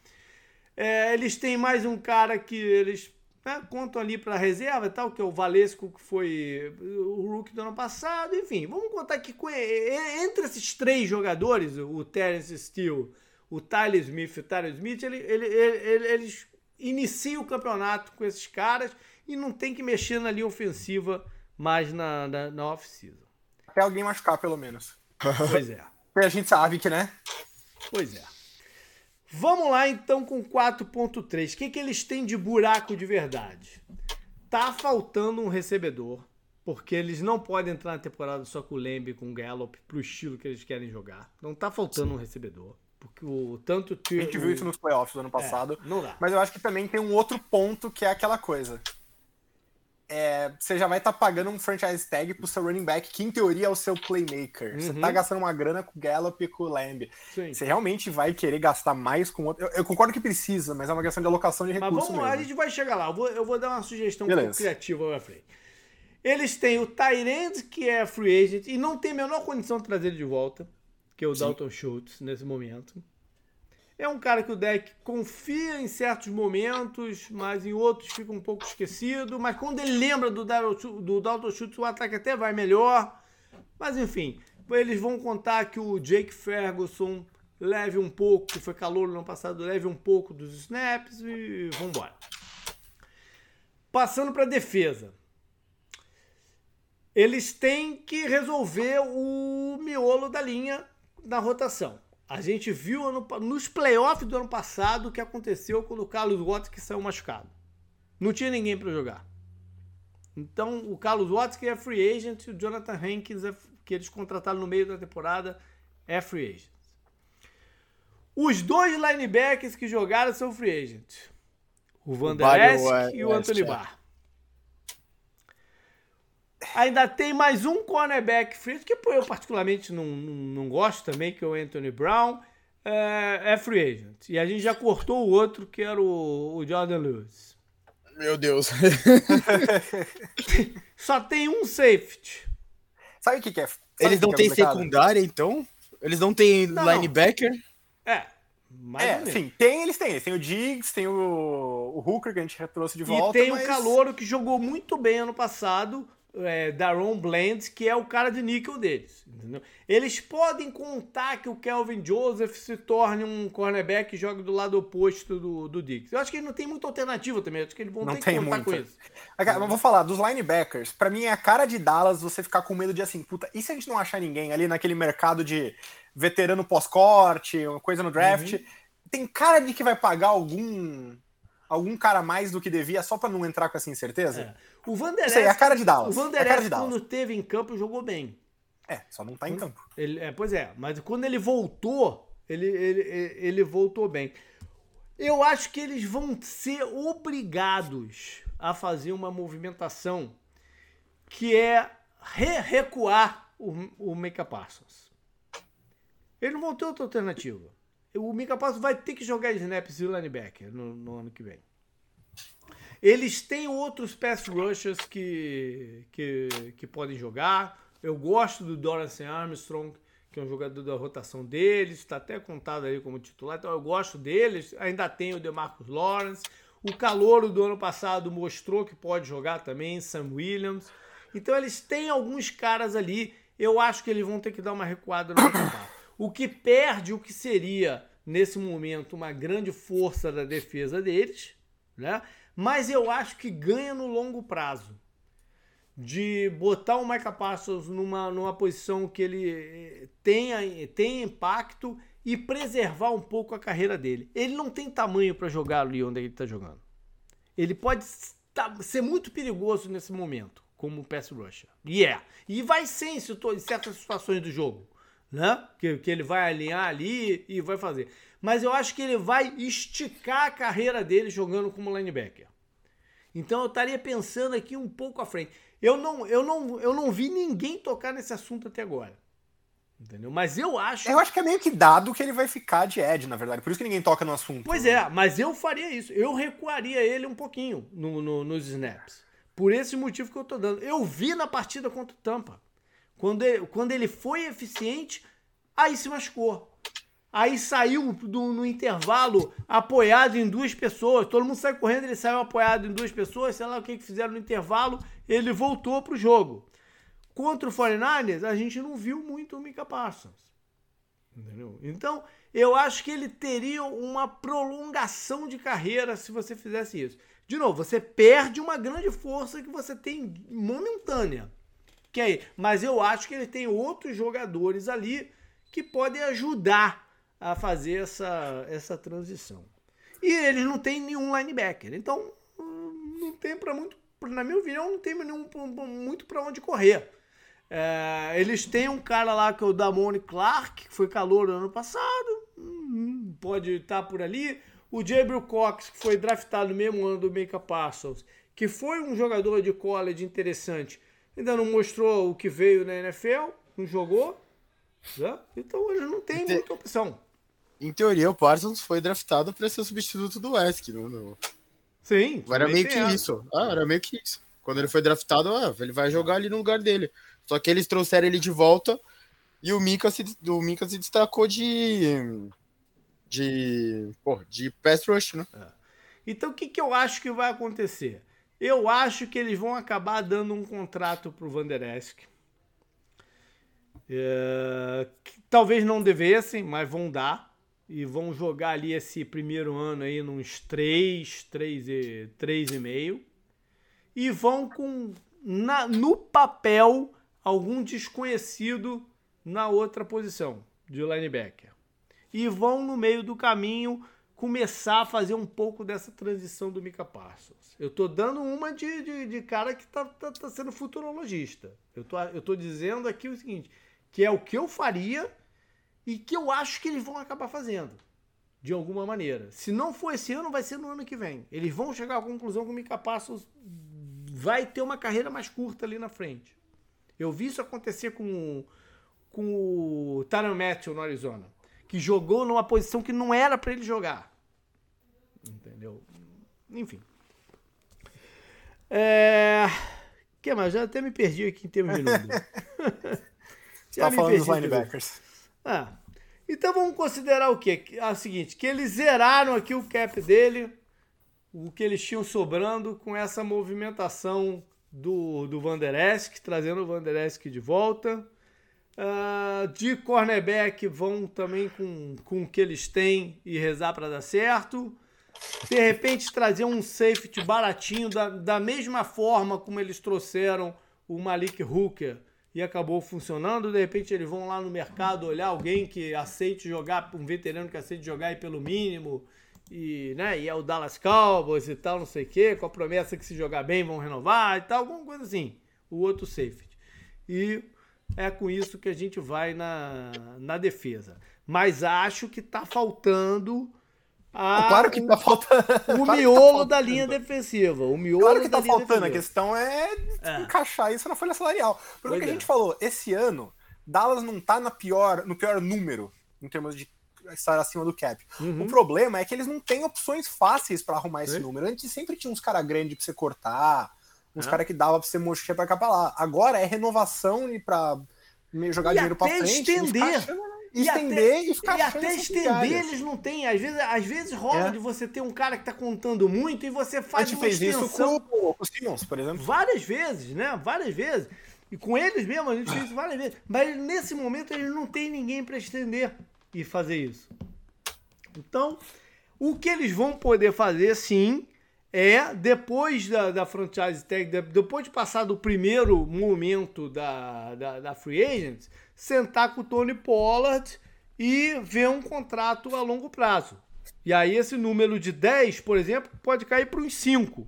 É, eles têm mais um cara que eles né, contam ali para reserva e tal, que é o Valesco, que foi o Rook do ano passado. Enfim, vamos contar que entre esses três jogadores, o Terence Steele, o Tyler Smith e o Tyler Smith, ele, ele, ele, eles inicia o campeonato com esses caras e não tem que mexer na linha ofensiva mais na, na, na off-season. Até alguém machucar, pelo menos. Pois é. a gente sabe que, né? Pois é. Vamos lá então com 4.3. O que, que eles têm de buraco de verdade? Tá faltando um recebedor, porque eles não podem entrar na temporada só com o Lembe com o Gallup pro estilo que eles querem jogar. Não tá faltando Sim. um recebedor. Porque o tanto A gente viu isso nos playoffs do ano é, passado. É, não dá. Mas eu acho que também tem um outro ponto que é aquela coisa. É, você já vai estar tá pagando um franchise tag pro seu running back, que em teoria é o seu playmaker. Uhum. Você tá gastando uma grana com o Gallup e com o Lamb. Sim. Você realmente vai querer gastar mais com outro. Eu, eu, concordo que precisa, mas é uma questão de alocação de recursos. Mas vamos lá, a gente vai chegar lá. Eu vou, eu vou dar uma sugestão criativa pra frente. Eles têm o Tyrant, que é free agent, e não tem a menor condição de trazer ele de volta que é o Sim. Dalton Schultz nesse momento. É um cara que o deck confia em certos momentos, mas em outros fica um pouco esquecido. Mas quando ele lembra do, do Dalton Schultz, o ataque até vai melhor. Mas enfim, eles vão contar que o Jake Ferguson leve um pouco, que foi calor no ano passado, leve um pouco dos snaps e vambora. Passando para defesa. Eles têm que resolver o miolo da linha na rotação. A gente viu no, nos playoffs do ano passado o que aconteceu quando o Carlos Watts saiu machucado. Não tinha ninguém para jogar. Então, o Carlos Watts, que é free agent, e o Jonathan Hankins, é, que eles contrataram no meio da temporada, é free agent. Os dois linebackers que jogaram são free agent. O Van Der Esk e o Anthony Barr. Ainda tem mais um cornerback free, que eu particularmente não, não, não, gosto também, que é o Anthony Brown. É, é, free agent. E a gente já cortou o outro, que era o, o Jordan Lewis. Meu Deus. Só tem um safety. Sabe o que, que é? Sabe Eles não têm é secundária, então? Eles não têm não, linebacker? É. Mais é, sim, tem, eles têm. Eles têm o Diggs, tem o, o Hooker que a gente trouxe de volta. E tem mas... o Calouro que jogou muito bem ano passado, é, Daron Bland, que é o cara de níquel deles. Entendeu? Eles podem contar que o Kelvin Joseph se torne um cornerback e jogue do lado oposto do, do Dix. Eu acho que ele não tem muita alternativa também. Eu acho que eles vão não ter que contar muita. com isso. Mas vou falar, dos linebackers, para mim é a cara de Dallas você ficar com medo de assim, puta, e se a gente não achar ninguém ali naquele mercado de veterano pós-corte, uma coisa no draft? Uhum. Tem cara de que vai pagar algum algum cara mais do que devia só para não entrar com essa incerteza? É. O Vanderlei. É a cara de Dallas. O Vanderlei, é quando teve em campo, jogou bem. É, só não tá em campo. Ele, é, pois é, mas quando ele voltou, ele, ele, ele voltou bem. Eu acho que eles vão ser obrigados a fazer uma movimentação que é re recuar o, o Mika Parsons. Eles não vão ter outra alternativa. O Mika Parsons vai ter que jogar snaps de linebacker no, no ano que vem. Eles têm outros pass rushers que, que, que podem jogar. Eu gosto do Dorance Armstrong, que é um jogador da rotação deles, está até contado aí como titular, então eu gosto deles. Ainda tem o DeMarcus Lawrence. O calouro do ano passado mostrou que pode jogar também, Sam Williams. Então eles têm alguns caras ali. Eu acho que eles vão ter que dar uma recuada no ataque. O que perde o que seria, nesse momento, uma grande força da defesa deles, né? Mas eu acho que ganha no longo prazo de botar o Micah Parsons numa, numa posição que ele eh, tenha, tenha impacto e preservar um pouco a carreira dele. Ele não tem tamanho para jogar ali onde ele está jogando. Ele pode ser muito perigoso nesse momento, como pass rusher. E yeah. é. E vai ser em certas situações do jogo. Né? Que, que ele vai alinhar ali e vai fazer. Mas eu acho que ele vai esticar a carreira dele jogando como linebacker. Então eu estaria pensando aqui um pouco à frente. Eu não, eu não, eu não vi ninguém tocar nesse assunto até agora. Entendeu? Mas eu acho. Eu acho que é meio que dado que ele vai ficar de Ed, na verdade. Por isso que ninguém toca no assunto. Pois é, mas eu faria isso. Eu recuaria ele um pouquinho no, no, nos snaps. Por esse motivo que eu tô dando. Eu vi na partida contra o Tampa. Quando ele, quando ele foi eficiente, aí se machucou. Aí saiu do, no intervalo apoiado em duas pessoas. Todo mundo sai correndo, ele saiu apoiado em duas pessoas. Sei lá o que, que fizeram no intervalo. Ele voltou pro jogo. Contra o 49ers, a gente não viu muito o Mika Parsons. Entendeu? Então, eu acho que ele teria uma prolongação de carreira se você fizesse isso. De novo, você perde uma grande força que você tem momentânea. Que é, mas eu acho que ele tem outros jogadores ali que podem ajudar a fazer essa, essa transição. E eles não têm nenhum linebacker. Então, hum, não tem para muito, na minha opinião, não tem nenhum, muito para onde correr. É, eles têm um cara lá que é o Damone Clark, que foi calor no ano passado, hum, pode estar por ali. O Jabril Cox, que foi draftado no mesmo ano do Mika Parsons, que foi um jogador de college interessante, ainda não mostrou o que veio na NFL, não jogou. Né? Então eles não têm muita opção em teoria, o Parsons foi draftado para ser o substituto do Wesk. Não. Sim. Era meio que isso. Ah, era meio que isso. Quando ele foi draftado, ah, ele vai jogar ali no lugar dele. Só que eles trouxeram ele de volta e o Mika se, o Mika se destacou de. de. Pô, de pass rush, né? É. Então o que, que eu acho que vai acontecer? Eu acho que eles vão acabar dando um contrato pro Van Der Esk. É, talvez não devessem, mas vão dar e vão jogar ali esse primeiro ano aí nos 3, 3 e, 3 e meio e vão com na, no papel algum desconhecido na outra posição de linebacker. E vão no meio do caminho começar a fazer um pouco dessa transição do Mika Parsons. Eu tô dando uma de, de, de cara que tá, tá, tá, sendo futurologista. Eu tô, eu tô dizendo aqui o seguinte, que é o que eu faria e que eu acho que eles vão acabar fazendo. De alguma maneira. Se não for esse ano, vai ser no ano que vem. Eles vão chegar à conclusão que o Mika Passos vai ter uma carreira mais curta ali na frente. Eu vi isso acontecer com, com o Taran Matthew no Arizona. Que jogou numa posição que não era para ele jogar. Entendeu? Enfim. É... que mais? Já até me perdi aqui em termos de número. Já tá falando dos linebackers. Ah, então vamos considerar o quê? É o seguinte, que eles zeraram aqui o cap dele, o que eles tinham sobrando com essa movimentação do, do Van Der Esk, trazendo o Van Der Esk de volta. Uh, de cornerback vão também com, com o que eles têm e rezar para dar certo. De repente trazer um safety baratinho da, da mesma forma como eles trouxeram o Malik Hooker e acabou funcionando. De repente eles vão lá no mercado olhar alguém que aceite jogar, um veterano que aceite jogar aí pelo mínimo. E, né, e é o Dallas Cowboys e tal, não sei o quê, com a promessa que se jogar bem vão renovar e tal, alguma coisa assim. O outro safety. E é com isso que a gente vai na, na defesa. Mas acho que tá faltando ah, claro que tá faltando. O claro miolo tá da linha defensiva. O miolo claro que tá faltando. Defensiva. A questão é, é, encaixar isso na folha salarial. Porque o que a é. gente falou, esse ano, Dallas não tá na pior, no pior número em termos de estar acima do cap. Uhum. O problema é que eles não têm opções fáceis para arrumar esse número. Antes sempre tinha uns caras grandes pra você cortar, uns é. caras que dava pra você mexer pra cá pra lá. Agora é renovação e pra jogar e dinheiro pra frente. estender. E ficar achando- E estender até, e ficar e até estender eles não têm. Às vezes, às vezes rola É. de você ter um cara que tá contando muito e você A faz gente uma fez isso extensão com, com os Simmons, por exemplo. várias vezes, né? Várias vezes. E com eles mesmo, a gente fez isso várias vezes. Mas nesse momento eles não têm ninguém para estender e fazer isso. Então, o que eles vão poder fazer, sim, é depois da, da franchise tag, de- depois de passar do primeiro momento da, da, da Free Agents, sentar com o Tony Pollard e ver um contrato a longo prazo. E aí esse número de 10, por exemplo, pode cair para uns 5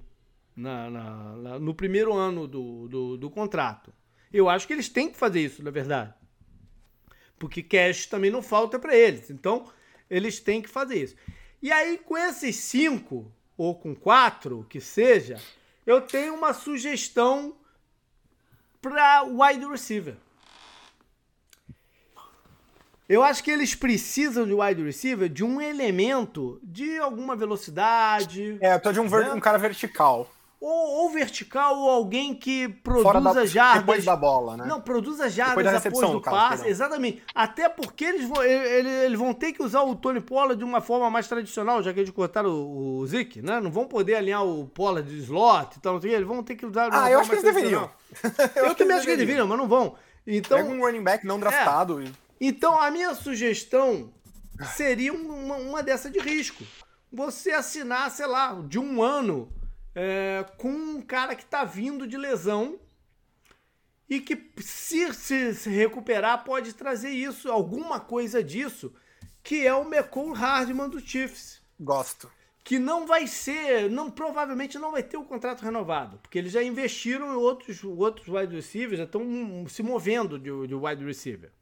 na, na- na- no primeiro ano do, do, do contrato. Eu acho que eles têm que fazer isso, na verdade. Porque cash também não falta para eles. Então, eles têm que fazer isso. E aí, com esses cinco, ou com quatro, que seja, eu tenho uma sugestão para wide receiver. Eu acho que eles precisam de wide receiver de um elemento de alguma velocidade, É, eu tô de um, Né? um cara vertical. Ou, ou vertical, ou alguém que produza da, jardas. depois da bola, né? Não, produza jardas Depois da recepção, do caso, passe. perdão. Exatamente. Até porque eles vão, ele- eles vão ter que usar o Tony Pollard de uma forma mais tradicional, já que eles cortaram o, o Zeke, né? Não vão poder alinhar o Pollard de slot e tal, não sei. Eles vão ter que usar Ah, eu acho que eles deveriam. tradicional. Eu, também acho que eles deveriam, mas não vão. Então, Pega um running back não draftado. e- então, a minha sugestão seria uma, uma dessa de risco. Você assinar, sei lá, de um ano é, com um cara que tá vindo de lesão e que, se, se, se recuperar, pode trazer isso, alguma coisa disso, que é o McCall Hardman do Chiefs. Gosto. Que não vai ser, não provavelmente não vai ter o contrato renovado, porque eles já investiram em outros, outros wide receivers, já estão se movendo de, de wide receiver.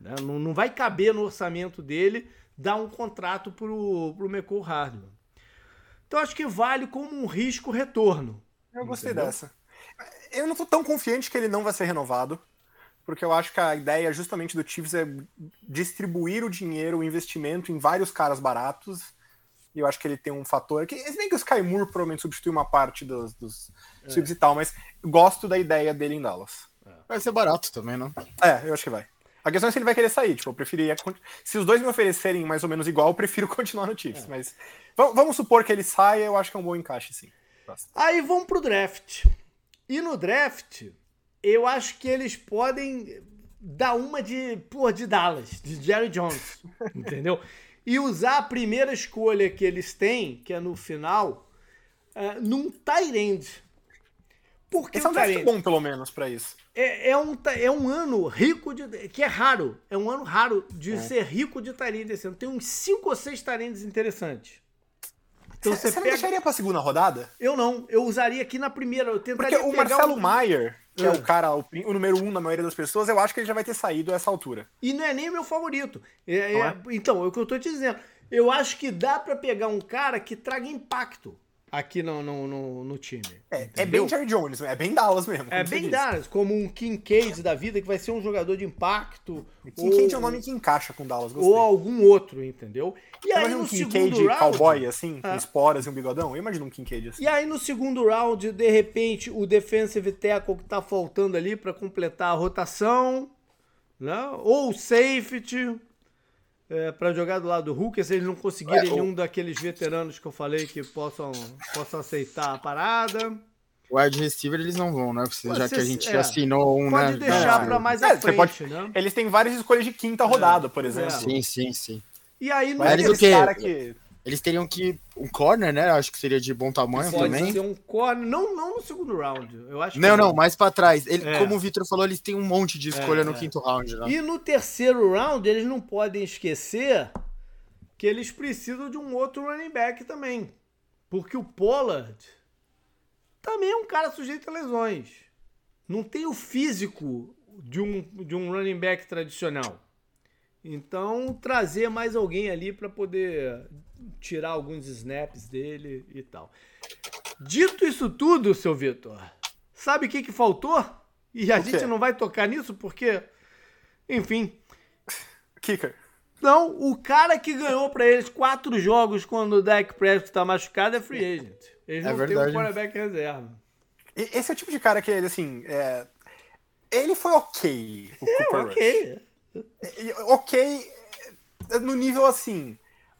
né? Não, não vai caber no orçamento dele dar um contrato pro, pro McCall Hardman. Então acho que vale como um risco-retorno. Eu gostei Entendeu? dessa. Eu não tô tão confiante que ele não vai ser renovado, porque eu acho que a ideia justamente do Chiefs é distribuir o dinheiro, o investimento em vários caras baratos. E eu acho que ele tem um fator que, se bem que o Sky Moore provavelmente substitui uma parte dos, dos É. subs e tal, mas gosto da ideia dele em Dallas. Vai ser barato também, não? É, eu acho que vai. A questão é se ele vai querer sair. Tipo, eu preferiria. con- Se os dois me oferecerem mais ou menos igual, eu prefiro continuar no É. Chiefs. Mas va- vamos supor que ele saia, eu acho que é um bom encaixe, sim. Aí vamos pro draft. E no draft, eu acho que eles podem dar uma de, pô, de Dallas, de Jerry Jones, entendeu? E usar a primeira escolha que eles têm, que é no final, é, num tight end. Porque Esse é o um draft bom, pelo menos, pra isso. é, é um, é um ano rico de. que é raro. É um ano raro de É. ser rico de end esse ano. Tem uns 5 ou 6 tight ends interessantes. Então Você você não pega. deixaria pra segunda rodada? Eu não, eu usaria aqui na primeira. Eu Porque tentaria o pegar Marcelo um- Maier, que é. É. o cara, o, o número um na maioria das pessoas, eu acho que ele já vai ter saído a essa altura. E não é nem meu favorito. É- Não é- então, é o que eu tô te dizendo. Eu acho que dá pra pegar um cara que traga impacto aqui no, no, no, no time. É, é bem Jerry Jones, é bem Dallas mesmo. É bem. Dallas, como um Kincaid da vida, que vai ser um jogador de impacto. Kincaid é um ou- nome que encaixa com Dallas, gostei. Ou algum outro, entendeu? E aí Imagina no um Kincaid round. cowboy, assim, com Ah. esporas e um bigodão. Eu imagino um Kincaid assim. E aí no segundo round, de repente, o defensive tackle que tá faltando ali pra completar a rotação, né? Ou o safety, é, para jogar do lado do Hulk, se eles não conseguirem É, o- nenhum daqueles veteranos que eu falei que possam, possam aceitar a parada. O wide receiver eles não vão, né? Porque já Você- que a gente é. assinou um, Pode né? deixar pra mais É, à você frente, pode- né? Eles têm várias escolhas de quinta rodada, por exemplo. Sim, sim, sim. E aí no Mas Eles aquele o quê? cara que... Eles teriam que. Um corner, né? Acho que seria de bom tamanho pode também. ser um corner, não, não no segundo round. Eu acho Não, não, mais pra trás. Ele, É. Como o Vitor falou, eles têm um monte de escolha É, no é. quinto round, né? E no terceiro round, eles não podem esquecer que eles precisam de um outro running back também. Porque o Pollard também é um cara sujeito a lesões. Não tem o físico de um, de um running back tradicional. Então, trazer mais alguém ali para poder tirar alguns snaps dele e tal. Dito isso tudo, seu Vitor, sabe o que, que faltou? E a gente não vai tocar nisso porque, enfim, Kicker. não, o cara que ganhou pra eles quatro jogos quando o Dak Prescott tá machucado é free agent. Eles É não têm verdade. um quarterback reserva. Esse é o tipo de cara que ele, assim, é... Ele foi ok, o É, Cooper ok. Rush. Ok, é, no nível assim.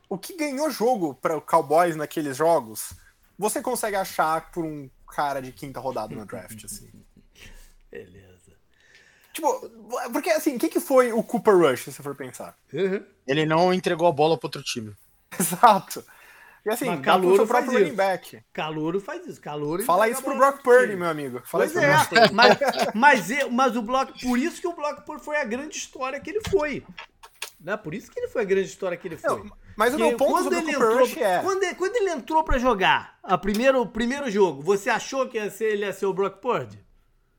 O que ganhou jogo para o Cowboys naqueles jogos, você consegue achar por um cara de quinta rodada no draft, assim. Beleza. Tipo, porque assim, o que, que foi o Cooper Rush, se você for pensar? Uhum. Ele não entregou a bola para outro time. Exato. E assim, Mas pro Calouro seu próprio running back. Calouro faz isso. Calouro Fala isso a pro bola Brock pro Purdy, meu amigo. Fala Pois isso pro Brock é, mas, mas, eu- mas o Block, por isso que o Block Purdy foi a grande história que ele foi. Né? Por isso que ele foi a grande história que ele foi. Não, mas o meu ponto quando ele Cooper entrou, Rush é... quando, ele, quando ele entrou pra jogar a primeiro, o primeiro jogo, você achou que ia ser, ele ia ser o Brock Purdy?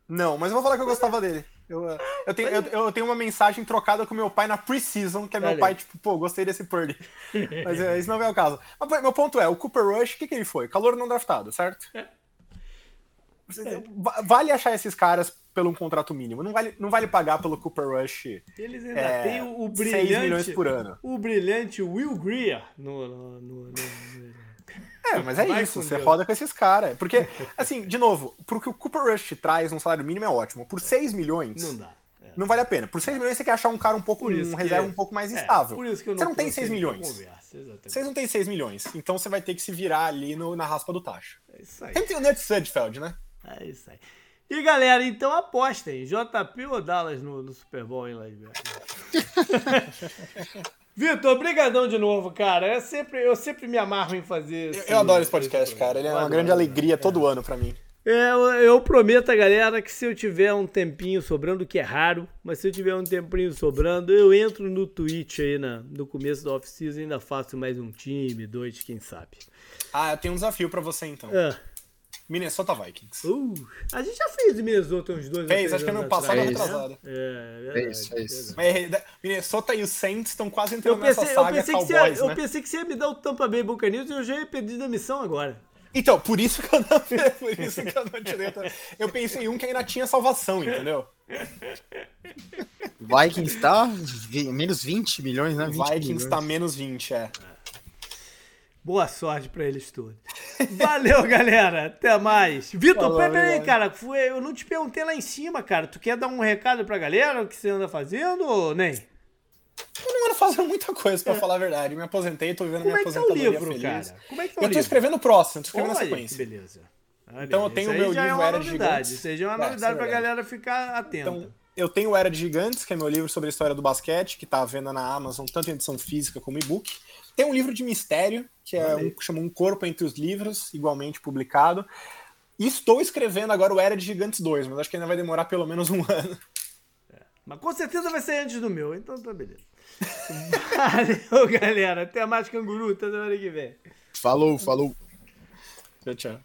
Não, mas eu vou falar que eu gostava dele. Eu, eu, tenho, eu, eu tenho uma mensagem trocada com meu pai na preseason, que é meu Olha pai, tipo, pô, gostei desse Purdy. Mas é, isso não é o caso. Mas meu ponto é, o Cooper Rush, o que, que ele foi? Calor não draftado, certo? É. Va- Vale achar esses caras pelo um contrato mínimo. Não vale, não vale pagar pelo Cooper Rush Eles ainda É, têm o, o 6 brilhante. milhões por ano. O brilhante Will Greer no. no, no- no- É, mas é Vai isso, você Deus. roda com esses caras. Porque, assim, de novo, pro que o Cooper Rush traz um salário mínimo é ótimo. Por 6 milhões, Não não, dá. É. vale a pena. Por 6 milhões você quer achar um cara um pouco, um reserva um pouco mais É, estável. eu você não tem trouxe 6 ele pra milhões. Vocês não têm 6 milhões, então você vai ter que se virar ali no- na raspa do tacho. É isso aí. Sempre tem o Nut Sudfeld, né? É isso aí. E galera, então apostem. JP ou Dallas no, no Super Bowl em Las Vegas? Vitor, brigadão de novo, cara. Eu sempre, eu sempre me amarro em fazer Eu, eu adoro esse podcast, cara. Ele é uma adoro. grande alegria todo ano pra mim. É, eu, eu prometo a galera que se eu tiver um tempinho sobrando, que é raro, mas se eu tiver um tempinho sobrando, eu entro no Twitch aí na, no começo da off-season e ainda faço mais um time, dois, quem sabe. Ah, eu tenho um desafio pra você então. Ah, Minnesota Vikings. uh, a gente já fez Minnesota uns dois Fez, acho que ano passado né? retrasado. É, É verdade, isso, é isso. Mas Minnesota e os Saints estão quase Eu entrando pensei, nessa eu, saga pensei que você, Cowboys, ia- eu né? pensei que você ia me dar o Tampa Bay Buccaneers e eu já ia pedir demissão agora. Então, por isso que eu não, por isso que eu não tirei. Eu pensei em um que ainda tinha salvação, entendeu? Vikings tá menos 20 milhões, né? 20 Vikings milhões. tá menos 20, é. Boa sorte pra eles todos. Valeu, galera. Até mais. Vitor, Falou, pera aí, obrigado. cara. Foi- eu não te perguntei lá em cima, cara. Tu quer dar um recado pra galera? O que você anda fazendo ou nem? Eu não ando fazendo muita coisa, pra falar a verdade. Me aposentei, tô vivendo Como minha é tá aposentadoria livro, feliz. cara? Como é que tá Eu tô livro? escrevendo o próximo, tô escrevendo Olha a aí, sequência. beleza. Olha Então eu tenho o meu é livro uma Era de novidade. Gigantes. Isso aí já é uma É, isso é novidade pra galera ficar atenta. Então, eu tenho o Era de Gigantes, que é meu livro sobre a história do basquete, que tá à venda na Amazon, tanto em edição física como e-book. Tem um livro de mistério, que é um chama Um Corpo Entre os Livros, igualmente publicado. E estou escrevendo agora o Era de Gigantes 2, mas acho que ainda vai demorar pelo menos um ano. Mas com certeza vai ser antes do meu, então tá beleza. Valeu, galera. Até mais, canguru. Até semana que vem. Falou, falou. Tchau, tchau.